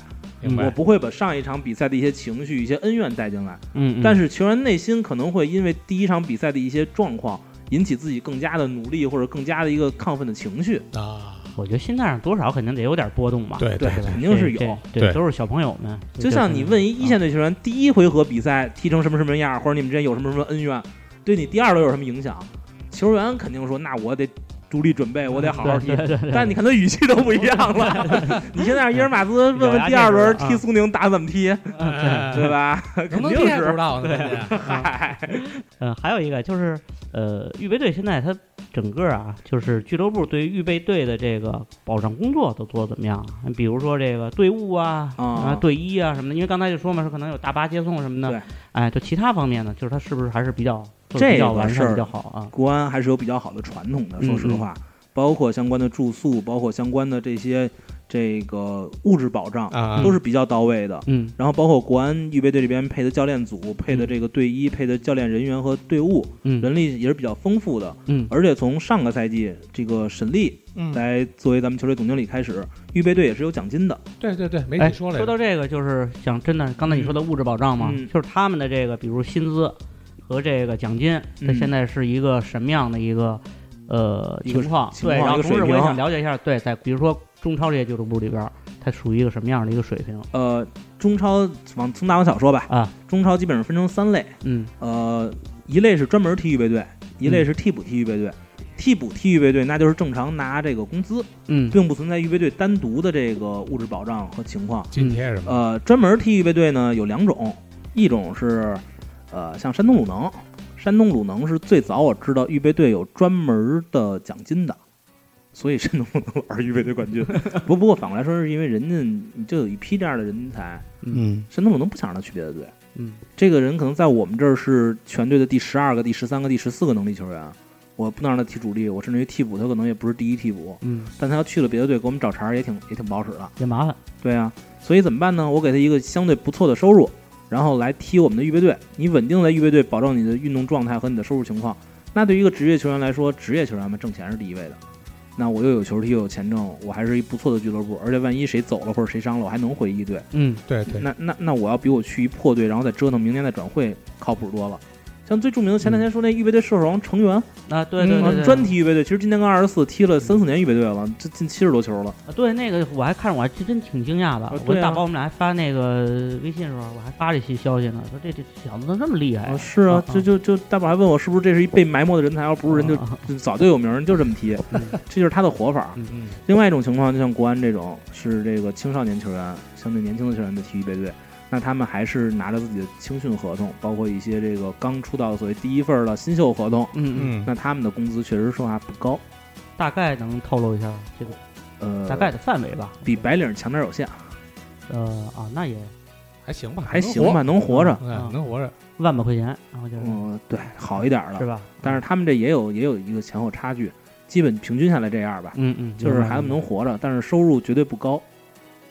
我不会把上一场比赛的一些情绪、一些恩怨带进来。嗯，但是球员内心可能会因为第一场比赛的一些状况，引起自己更加的努力或者更加的一个亢奋的情绪啊。我觉得心态上多少肯定得有点波动吧。对对，肯定是有。对，都是小朋友们。就像你问一一线队球员，第一回合比赛踢成什么什么样，或者你们之间有什么什么恩怨，对你第二轮有什么影响？球员肯定说：“那我得。”独立准备，我得好好踢。但你看他语气都不一样了。*laughs* *laughs* 你现在让伊尔马兹问问第二轮踢苏宁打怎么踢，*laughs* 对吧？肯定是不知道。对，嗨，嗯，还有一个就是，呃，预备队现在他整个啊，就是俱乐部对于预备队的这个保障工作都做的怎么样？比如说这个队伍啊、啊队医啊什么的，因为刚才就说嘛，是可能有大巴接送什么的。对，哎，就其他方面呢，就是他是不是还是比较。这个事儿比较好啊，国安还是有比较好的传统的。说实话，嗯、包括相关的住宿，包括相关的这些这个物质保障，啊、都是比较到位的。嗯，然后包括国安预备队这边配的教练组、配的这个队医、配的教练人员和队伍，嗯，人力也是比较丰富的。嗯，而且从上个赛季这个沈立来作为咱们球队总经理开始，预备队也是有奖金的。对对对，媒体说了。说到这个，就是想真的，刚才你说的物质保障嘛，嗯、就是他们的这个，比如薪资。和这个奖金，它现在是一个什么样的一个呃情况？对，然后同时我也想了解一下，对，在比如说中超这些俱乐部里边，它属于一个什么样的一个水平？呃，中超往从大往小说吧，啊，中超基本上分成三类，嗯，呃，一类是专门踢预备队，一类是替补踢预备队。替补踢预备队那就是正常拿这个工资，嗯，并不存在预备队单独的这个物质保障和情况。津贴什么？呃，专门踢预备队呢有两种，一种是呃像山东鲁能，山东鲁能是最早我知道预备队有专门的奖金的。所以山东鲁能玩预备队冠军，不 *laughs* 不过反过来说，是因为人家就有一批这样的人才，嗯，山东鲁能不想让他去别的队，嗯，这个人可能在我们这儿是全队的第十二个、第十三个、第十四个能力球员，我不能让他踢主力，我甚至于替补他可能也不是第一替补，嗯，但他要去了别的队，给我们找茬也挺也挺不好使的，也麻烦，对啊，所以怎么办呢？我给他一个相对不错的收入，然后来踢我们的预备队，你稳定在预备队，保证你的运动状态和你的收入情况，那对于一个职业球员来说，职业球员们挣钱是第一位的。那我又有球踢又有钱挣，我还是一不错的俱乐部，而且万一谁走了或者谁伤了，我还能回一队。嗯，对对。那那那我要比我去一破队，然后再折腾，明年再转会靠谱多了。像最著名的前两天说那预备队射手王成员啊，对对对，专踢预备队，其实今年跟二十四踢了三四年预备队了，这进七十多球了。啊，对，那个我还看着，我还真挺惊讶的。我大宝我们俩还发那个微信时候，我还发这些消息呢，说这这小子怎么这么厉害？是啊，就就就大宝还问我是不是这是一被埋没的人才，要不是人就就早就有名，就这么踢，*laughs* 这就是他的活法。嗯另外一种情况，就像国安这种是这个青少年球员，相对年轻的球员的踢预备队。那他们还是拿着自己的青训合同，包括一些这个刚出道的所谓第一份的新秀合同，嗯嗯，那他们的工资确实说话不高，大概能透露一下这个呃大概的范围吧？比白领强点有限，呃啊，那也还行吧，还行吧，能活着，能活着，万把块钱，然后就是嗯，对，好一点了，是吧？但是他们这也有也有一个前后差距，基本平均下来这样吧，嗯嗯，就是孩子们能活着，但是收入绝对不高。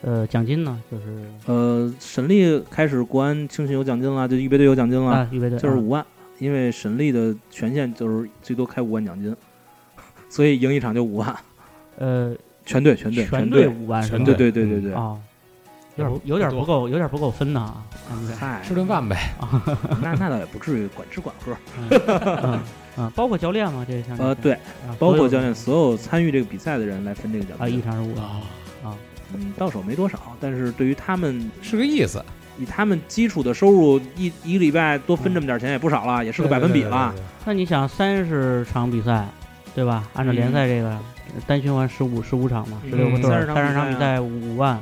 呃，奖金呢？就是呃，沈力开始国安青训有奖金了，就预备队有奖金了，啊，预备队就是五万，因为沈力的权限就是最多开五万奖金，*laughs* 所以赢一场就五万。呃，全队全队全队五万，全队对对对对啊，有点有点不够，有点不够分呐。嗨，吃顿饭呗。*laughs* 那那倒也不至于管吃管喝。嗯嗯，包括教练吗？这项呃对，包括教练，所有参与这个比赛的人来分这个奖金啊，一场是五万啊。嗯，到手没多少，但是对于他们是个意思。以他们基础的收入，一一个礼拜多分这么点钱也不少了，也是个百分比了。那你想，三十场比赛，对吧？按照联赛这个单循环十五十五场嘛，十六个队，三十场比赛五万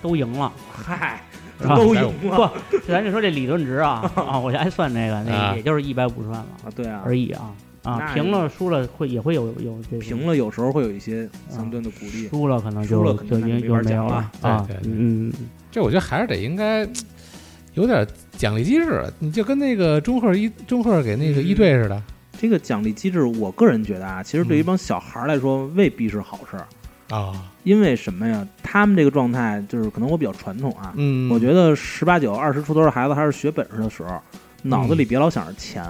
都赢了。嗨，都赢了。不，咱就说这理论值啊 *laughs* 啊，我就爱算这个，那也就是一百五十万嘛啊，对啊，而已啊。啊，平了输了会也会有有这平了有时候会有一些相对的鼓励，输了可能输了就就就没有了啊。嗯，这我觉得还是得应该有点奖励机制，你就跟那个中赫一中赫给那个一队似的。这个奖励机制，我个人觉得啊，其实对于一帮小孩来说未必是好事啊。因为什么呀？他们这个状态就是可能我比较传统啊，嗯，我觉得十八九、二十出头的孩子还是学本事的时候，脑子里别老想着钱。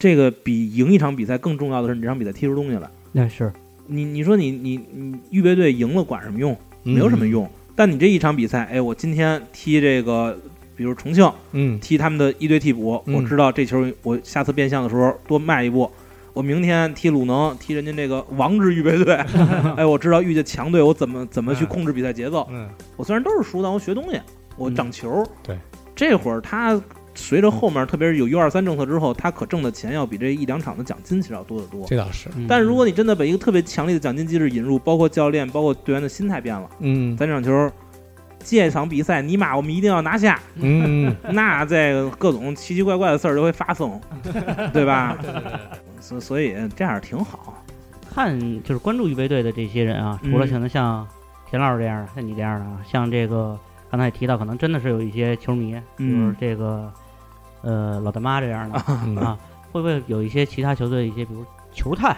这个比赢一场比赛更重要的是，你这场比赛踢出东西来。那是你，你说你你你预备队赢了管什么用？没有什么用。但你这一场比赛，哎，我今天踢这个，比如重庆，嗯，踢他们的一队替补，我知道这球我下次变相的时候多迈一步。我明天踢鲁能，踢人家这个王之预备队，*laughs* 哎，我知道遇见强队，我怎么怎么去控制比赛节奏。嗯，我虽然都是输，但我学东西，我长球。对，这会儿他。随着后面，特别是有 U 二三政策之后，他可挣的钱要比这一两场的奖金其实要多得多。这倒是。但是如果你真的把一个特别强力的奖金机制引入，包括教练、包括队员的心态变了，嗯，咱这场球，这场比赛尼玛我们一定要拿下，嗯，*laughs* 那这个各种奇奇怪怪的事儿就会发生，*laughs* 对吧？所所以这样挺好。看就是关注预备队的这些人啊，除了可能像田老师这样的，像你这样的啊，像这个刚才也提到，可能真的是有一些球迷，就是这个。呃，老大妈这样的 *laughs* 啊，会不会有一些其他球队一些，比如球探，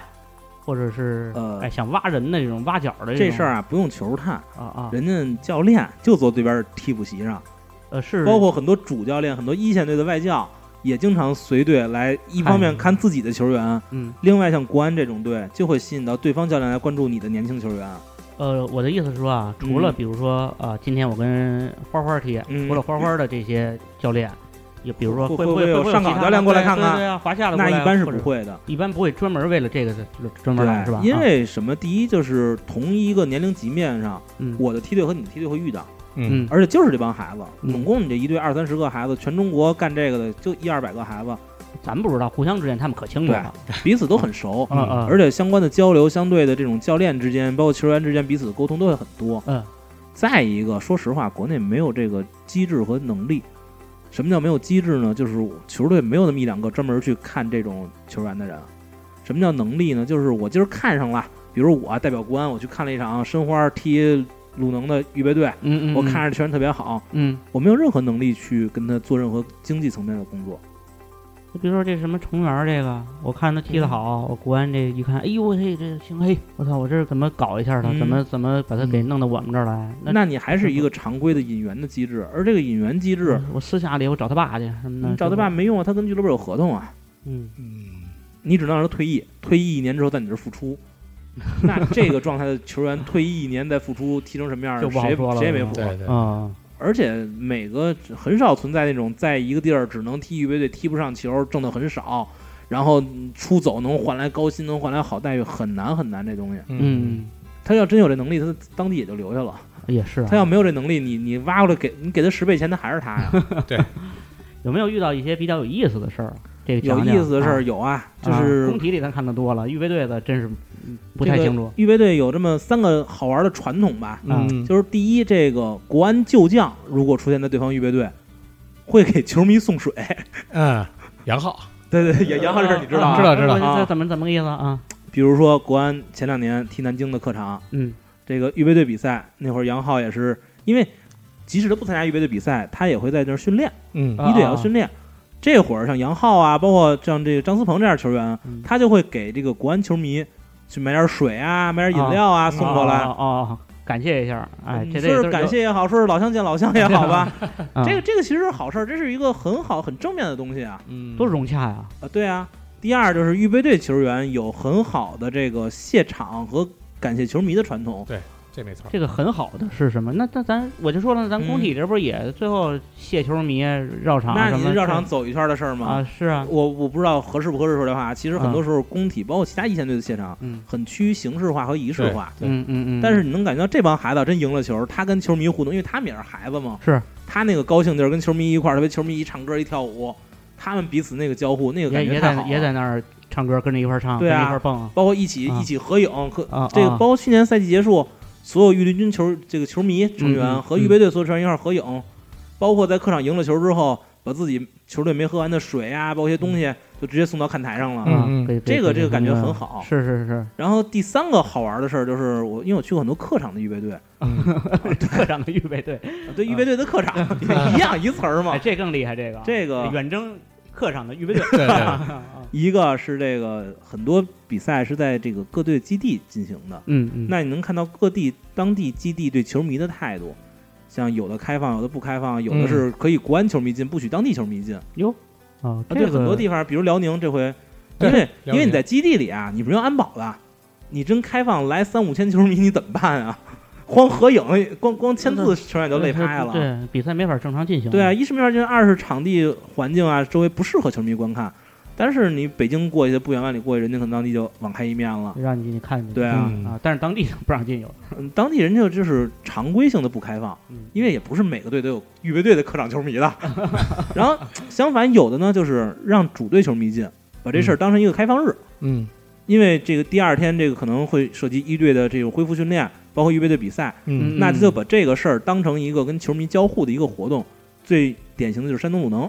或者是呃，哎想挖人的这种挖角的这事儿啊，不用球探啊啊，人家教练就坐对边替补席上，呃是，包括很多主教练，很多一线队的外教也经常随队来，一方面看自己的球员，嗯，另外像国安这种队就会吸引到对方教练来关注你的年轻球员。呃，我的意思是说啊，除了比如说啊，今天我跟花花踢，除了花花的这些教练。也比如说会不会会有上岗教练过来看看对对啊，华夏的那一般是不会的。一般不会专门为了这个专门来是吧？因啊为什么？第一就是同一个年龄级面上，嗯我的梯队和你的梯队会遇到，而且就是这帮孩子，嗯总共你这一队二三十个孩子，全中国干这个的就一二百个孩子，咱们不知道，互相之间他们可清楚了。彼此都很熟，嗯嗯，而且相关的交流，相对的这种教练之间，包括球员之间彼此的沟通都会很多。嗯，再一个，说实话，国内没有这个机制和能力。什么叫没有机制呢？就是球队没有那么一两个专门去看这种球员的人。什么叫能力呢？就是我今儿看上了，比如我代表国安，我去看了一场申花踢鲁能的预备队，嗯嗯，我看着球员特别好，嗯，我没有任何能力去跟他做任何经济层面的工作。就比如说这什么程源这个，我看他踢得好，我国安这一看，哎呦嘿，这行嘿，我操，我这是怎么搞一下他？嗯怎么怎么把他给弄到我们这儿来？那那你还是一个常规的引援的机制，而这个引援机制，我私下里我找他爸去什么的，你找他爸没用啊，他跟俱乐部有合同啊，嗯，嗯，你只能让他退役，退役一年之后在你这儿复出。*laughs* 那这个状态的球员退役一年再复出，踢成什么样儿，谁谁也没谱。对对，啊，而且每个很少存在那种在一个地儿只能踢预备队，踢不上球，挣的很少，然后出走能换来高薪，能换来好待遇，很难很难这东西。嗯，他要真有这能力，他当地也就留下了。也是啊。他要没有这能力，你你挖过来给你给他十倍钱，他还是他呀。*laughs* 对 *laughs* 有没有遇到一些比较有意思的事儿？这个有意思的事儿啊有啊，就啊是工体里咱看的多了，预备队的真是嗯不太清楚。预备队有这么三个好玩的传统吧，嗯，就是第一，这个国安旧将如果出现在对方预备队，*laughs* 会给球迷送水。嗯，杨浩，对对，杨杨浩这事儿你知道啊？知道知道这啊怎么怎么个意思啊？比如说国安前两年踢南京的客场，嗯这个预备队比赛那会儿，杨浩也是因为即使他不参加预备队比赛，他也会在那儿训练，嗯啊一队也要训练。这会儿像杨浩啊，包括像这个张思鹏这样球员，嗯他就会给这个国安球迷去买点水啊，买点饮料啊，送过来。哦感谢一下，哎，你说是这这都感谢也好，说是老乡见老乡也好吧，啊这个这个其实是好事儿，这是一个很好很正面的东西啊。嗯，多融洽呀。啊，对啊。第二就是预备队球员有很好的这个谢场和感谢球迷的传统。这没错，这个很好的是什么？那那咱我就说了，咱工体这不是也最后谢球迷绕场那什么绕场走一圈的事儿吗？啊？是啊，我我不知道合适不合适说这话。其实很多时候工体包括其他一线队的现场嗯很趋于形式化和仪式化。嗯嗯嗯，但是你能感觉到这帮孩子真赢了球，他跟球迷互动，因为他们也是孩子嘛，是他那个高兴劲儿跟球迷一块儿，特别球迷一唱歌一跳舞，他们彼此那个交互，那个感也也在觉太好了。也在那儿唱歌，跟着一块儿唱，对啊一块儿蹦包括一起、啊一起合影，和啊这个啊包括去年赛季结束，所有御林军球这个球迷成员和预备队所有成员一块合影，包括在客场赢了球之后，把自己球队没喝完的水啊，包括一些东西，就直接送到看台上了。这个这个感觉很好。是是是，然后第三个好玩的事儿就是我，因为我去过很多客场的预备队，*laughs* 客场的预备队，*laughs* 对预备队的客场 *laughs* 一样一词儿嘛。哎，。这更厉害，这个。这个远征客场的预备队，对对，一个是这个很多比赛是在这个各队基地进行的，嗯嗯，那你能看到各地当地基地对球迷的态度，像有的开放，有的不开放，有的是可以国安球迷进，不许当地球迷进。哟啊，这个很多地方，比如辽宁这回，因为因为你在基地里啊，你不用安保的，你真开放来三五千球迷，你怎么办啊？*laughs* 光合影，光光签字，球员就累拍了。对，比赛没法正常进行。对啊，一是没法进，二是场地环境啊，周围不适合球迷观看。但是你北京过去不远万里过去，人家可能当地就网开一面了。让你进去看去。对啊嗯啊，但是当地不让进有。嗯，当地人就就是常规性的不开放，嗯因为也不是每个队都有预备队的客场球迷的。*laughs* 然后相反，有的呢就是让主队球迷进，把这事儿当成一个开放日，嗯因为这个第二天这个可能会涉及一队的这种恢复训练，包括预备队比赛，嗯那他就把这个事儿当成一个跟球迷交互的一个活动。最典型的就是山东鲁能，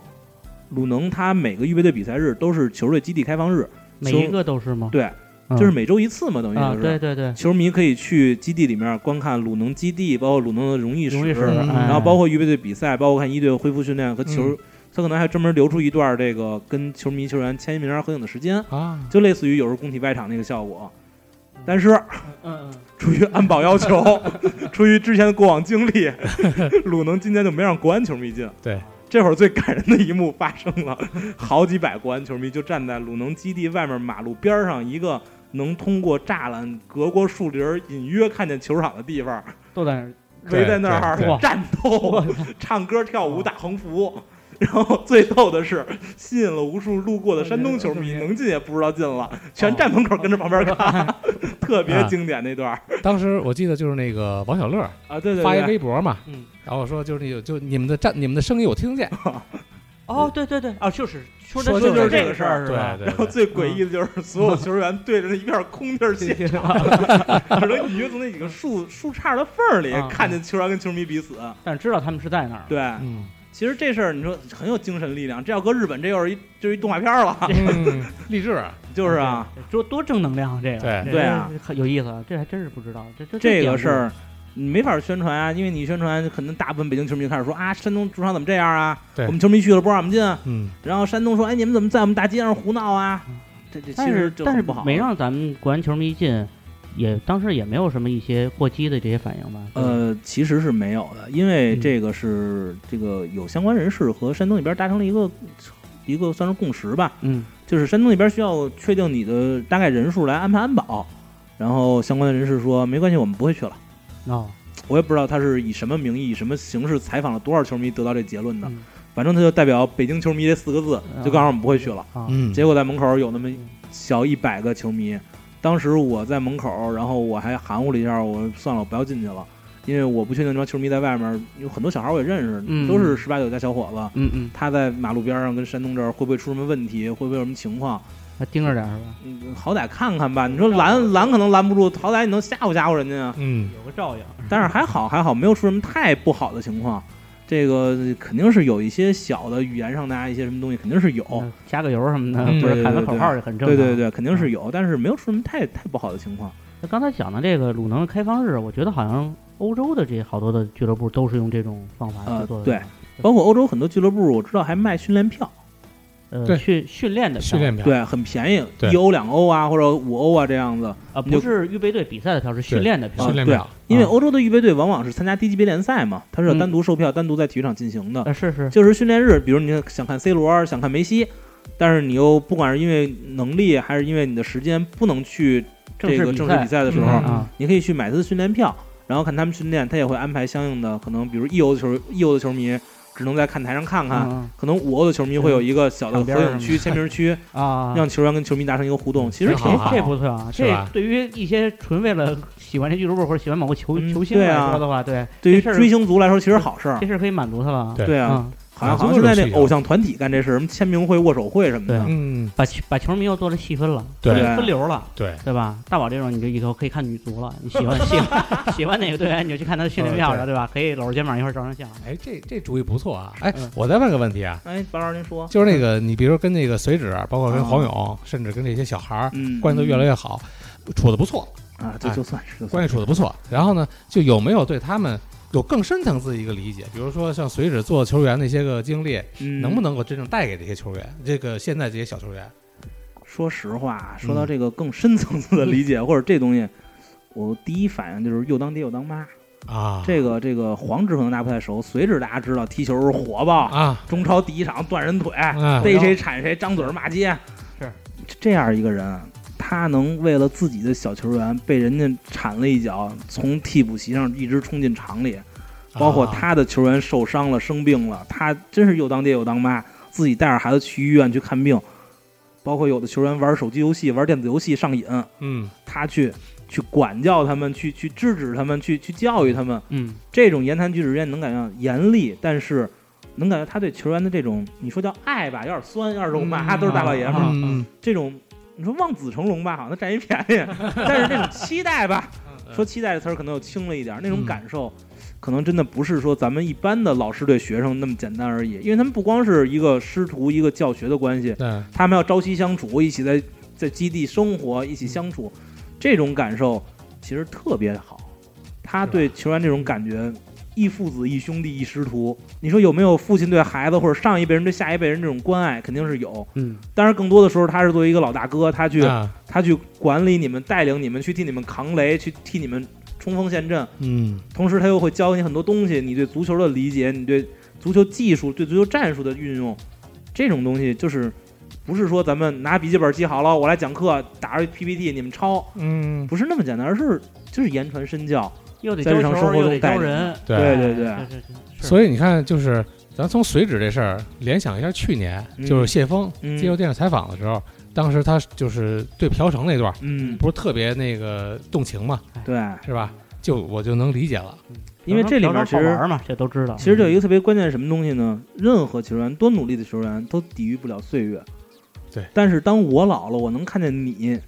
鲁能他每个预备队比赛日都是球队基地开放日，每一个都是吗？对，嗯，就是每周一次嘛，等于啊，就是。对对对，球迷可以去基地里面观看鲁能基地，包括鲁能的荣誉史，然后包括预备队比赛，包括看一队恢复训练和球，嗯他可能还专门留出一段这个跟球迷球员签名合影的时间，啊，就类似于有时候工体外场那个效果。但是嗯嗯，出于安保要求，*laughs* 出于之前的过往经历，*laughs* 鲁能今年就没让国安球迷进。对，这会儿最感人的一幕发生了，好几百国安球迷就站在鲁能基地外面马路边上一个能通过栅栏隔过树林隐约看见球场的地方，都在那儿。围在那儿战斗、唱歌、跳舞、哦打横幅。然后最逗的是，吸引了无数路过的山东球迷，能进也不知道进了，全站门口跟着旁边看，*laughs* 特别经典那段。*laughs* 当时我记得就是那个王小乐啊，对对，发一微博嘛，嗯，然后说就是那个就你们的站你们的声音我听得见。*laughs* 哦，对对对，啊，就是说的就是这个事儿，是吧？然后最诡异的就是所有球员对着那一片空地儿现场，只能隐约从那几个树树杈的缝儿里看见球员跟球迷彼此，但是知道他们是在那儿。对，嗯。其实这事儿你说很有精神力量，这要搁日本，这又是一就是一动画片了，*laughs* 励志，就是啊，多多正能量，这个对对啊，有意思，这还真是不知道，这这这个事儿你没法宣传啊，因为你宣传，可能大部分北京球迷开始说啊，山东主场怎么这样啊？我们球迷去了不让我们进，嗯，然后山东说，哎，你们怎么在我们大街上胡闹啊？这这其实但是不好，没让咱们国安球迷进。也当时也没有什么一些过激的这些反应吧？呃，其实是没有的，因为这个是这个有相关人士和山东那边达成了一个一个算是共识吧。嗯，就是山东那边需要确定你的大概人数来安排安保，然后相关的人士说没关系，我们不会去了。哦，我也不知道他是以什么名义、以什么形式采访了多少球迷得到这结论的，反正他就代表北京球迷这四个字，就告诉我们不会去了。嗯，结果在门口有那么小一百个球迷。当时我在门口，然后我还含糊了一下，我算了，我不要进去了，因为我不确定这帮球迷在外面有很多小孩我也认识，都是十八九家小伙子。嗯嗯，他在马路边上跟山东这儿会不会出什么问题？会不会有什么情况？他盯着点是吧？嗯，好歹看看吧。你说拦拦可能拦不住，好歹你能吓唬吓唬人家啊。嗯，有个照应。但是还好还好，没有出什么太不好的情况。这个肯定是有一些小的语言上的一些什么东西，肯定是有加个油什么的，或者喊个口号也很正常。对对对，肯定是有，但是没有出什么太太不好的情况。那刚才讲的这个鲁能的开放日，我觉得好像欧洲的这些好多的俱乐部都是用这种方法去做的。对，包括欧洲很多俱乐部，我知道还卖训练票。呃，训训练的训练票，对，很便宜，一欧两欧啊，或者五欧啊这样子啊，不是预备队比赛的票，是训练的票。训练票，因为欧洲的预备队往往是参加低级别联赛嘛，它是要单独售票，单独在体育场进行的。是是，就是训练日，比如你想看 C 罗，想看梅西，但是你又不管是因为能力还是因为你的时间不能去这个正式比赛的时候，你可以去买他的训练票，然后看他们训练，他也会安排相应的可能，比如一欧的球一欧的球迷。只能在看台上看看，可能五欧的球迷会有一个小的合影区、签名区 *laughs* 啊，让球员跟球迷达成一个互动。其实这这不错啊，这对于一些纯为了喜欢这俱乐部或者喜欢某个球球星来说的话，对，对于追星族来说，其实好事儿，这事可以满足他了。对。啊。好像好像是在那偶像团体干这事，什么签名会、握手会什么的，嗯，把把球迷又做了细分了，对，分流了，对，对吧？大宝这种，你就以后可以看女足了。你喜欢 *laughs* 喜欢喜欢哪个队员，你就去看他的训练票了，对吧？可以搂着肩膀一块照张相。哎，这这主意不错啊！哎，我再问个问题啊，哎，白老师您说，就是那个你比如说跟那个随指，包括跟黄勇，甚至跟这些小孩儿，关系都越来越好，处的不错啊，这就算是关系处的不错。然后呢，就有没有对他们？有更深层次的一个理解，比如说像随指做球员那些个经历，能不能够真正带给这些球员？这个现在这些小球员，说实话，说到这个更深层次的理解，*laughs* 或者这东西，我第一反应就是又当爹又当妈啊。这个这个黄纸可能大家不太熟，随指大家知道，踢球火爆啊，中超第一场断人腿，逮谁铲谁，张嘴骂街，是这样一个人。他能为了自己的小球员被人家铲了一脚，从替补席上一直冲进场里，包括他的球员受伤了、生病了，他真是又当爹又当妈，自己带着孩子去医院去看病。包括有的球员玩手机游戏、玩电子游戏上瘾，嗯，他去去管教他们，去去制止他们，去去教育他们，嗯，这种言谈举止之间能感觉到严厉，但是能感觉他对球员的这种，你说叫爱吧，有点酸，有点肉麻，都是大老爷们儿，这种。你说望子成龙吧，好像他占一便宜，*laughs* 但是那种期待吧，说期待的词儿可能又轻了一点，那种感受，可能真的不是说咱们一般的老师对学生那么简单而已，因为他们不光是一个师徒一个教学的关系，他们要朝夕相处，一起在在基地生活，一起相处，这种感受其实特别好，他对球员这种感觉。一父子，一兄弟，一师徒。你说有没有父亲对孩子，或者上一辈人对下一辈人这种关爱？肯定是有。嗯，但是更多的时候，他是作为一个老大哥，他去他去管理你们，带领你们，去替你们扛雷，去替你们冲锋陷阵。嗯，同时他又会教你很多东西，你对足球的理解，你对足球技术、对足球战术的运用，这种东西就是不是说咱们拿笔记本记好了，我来讲课，打着 PPT 你们抄。嗯，不是那么简单，而是就是言传身教。又得教球，又得带人，对对对。所以你看，就是咱从随纸这事儿联想一下，去年就是谢峰接受电视采访的时候，当时他就是对朴成那段，嗯，不是特别那个动情嘛，对，是吧？就我就能理解了，因为这里面其实嘛，这都知道。其实就有一个特别关键什么东西呢？任何球员多努力的球员都抵御不了岁月。对，但是当我老了，我能看见你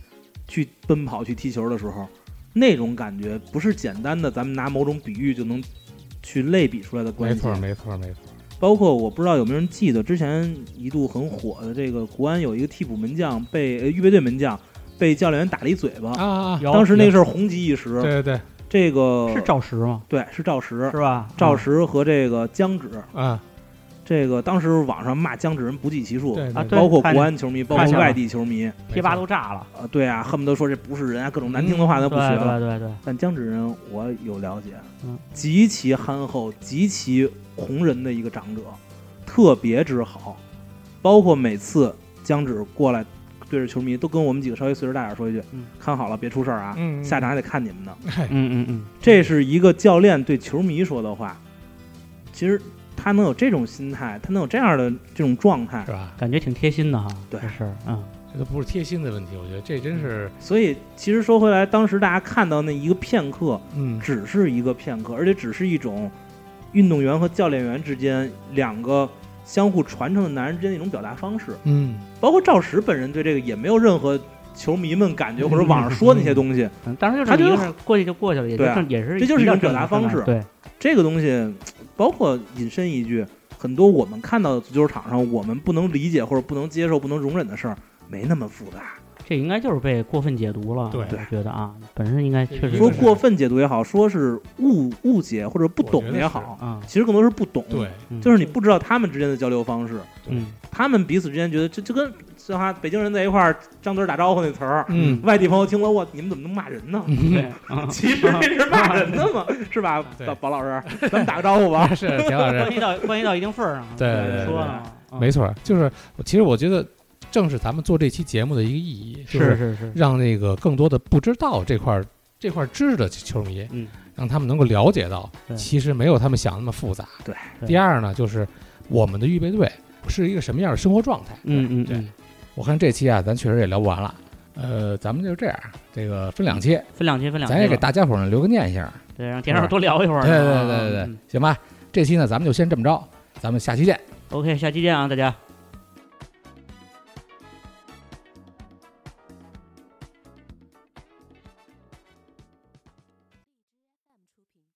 去奔跑去踢球的时候，那种感觉不是简单的，咱们拿某种比喻就能去类比出来的关系。没错，没错，没错。包括我不知道有没有人记得，之前一度很火的这个国安有一个替补门将被预备队门将被教练员打了一嘴巴啊！当时那个事儿红极一时。对对对，这个是赵石吗？对，是赵石，是吧？赵石和这个江指啊，这个当时网上骂江指人不计其数啊，包括国安球迷，包括外地球迷，贴吧都炸了啊！对啊，恨不得说这不是人啊，各种难听的话都不行。对对对。但江指人我有了解，嗯，极其憨厚，极其红人的一个长者。特别之好，包括每次江指过来对着球迷，都跟我们几个稍微岁数大点说一句：“看好了，别出事儿啊，下场还得看你们呢。*laughs* ”嗯嗯嗯，这是一个教练对球迷说的话。其实他能有这种心态，他能有这样的这种状态，是吧？感觉挺贴心的哈。对，是，嗯，这都不是贴心的问题，我觉得这真是。所以，其实说回来，当时大家看到那一个片刻，嗯，只是一个片刻，而且只是一种运动员和教练员之间两个。相互传承的男人之间的一种表达方式，嗯，包括赵石本人对这个也没有任何球迷们感觉或者 *laughs* 网上说那些东西，当时他就是过去就过去了，也对，也是这就是一种表达方式。对，这个东西，包括引申一句，很多我们看到的足球场上我们不能理解或者不能接受、不能容忍的事儿，没那么复杂。这应该就是被过分解读了，对，我觉得啊，本身应该确实说过分解读也好，说是误误解或者不懂也好，啊，其实更多是不懂，对，就是你不知道他们之间的交流方式，嗯，他们彼此之间觉得这就跟像哈北京人在一块儿张嘴打招呼那词儿，嗯，外地朋友听了我你们怎么能骂人呢？对，*laughs* 其实这是骂人的嘛，*laughs* 是吧？宝宝老师，咱们打个招呼吧。*laughs* 是田老师，关系到关系到一定份儿上，对，说没错，就是其实我觉得。正是咱们做这期节目的一个意义，是是是，让那个更多的不知道这块这块知识的球迷，嗯，让他们能够了解到，其实没有他们想那么复杂。对。第二呢，就是我们的预备队是一个什么样的生活状态？嗯嗯对。我看这期啊，咱确实也聊不完了。呃，咱们就这样，这个分两期，分两期，分两期。咱也给大家伙呢留个念想，对，让田老师多聊一会儿。对对对对对，行吧。这期呢，咱们就先这么着，咱们下期见。OK，下期见啊，大家。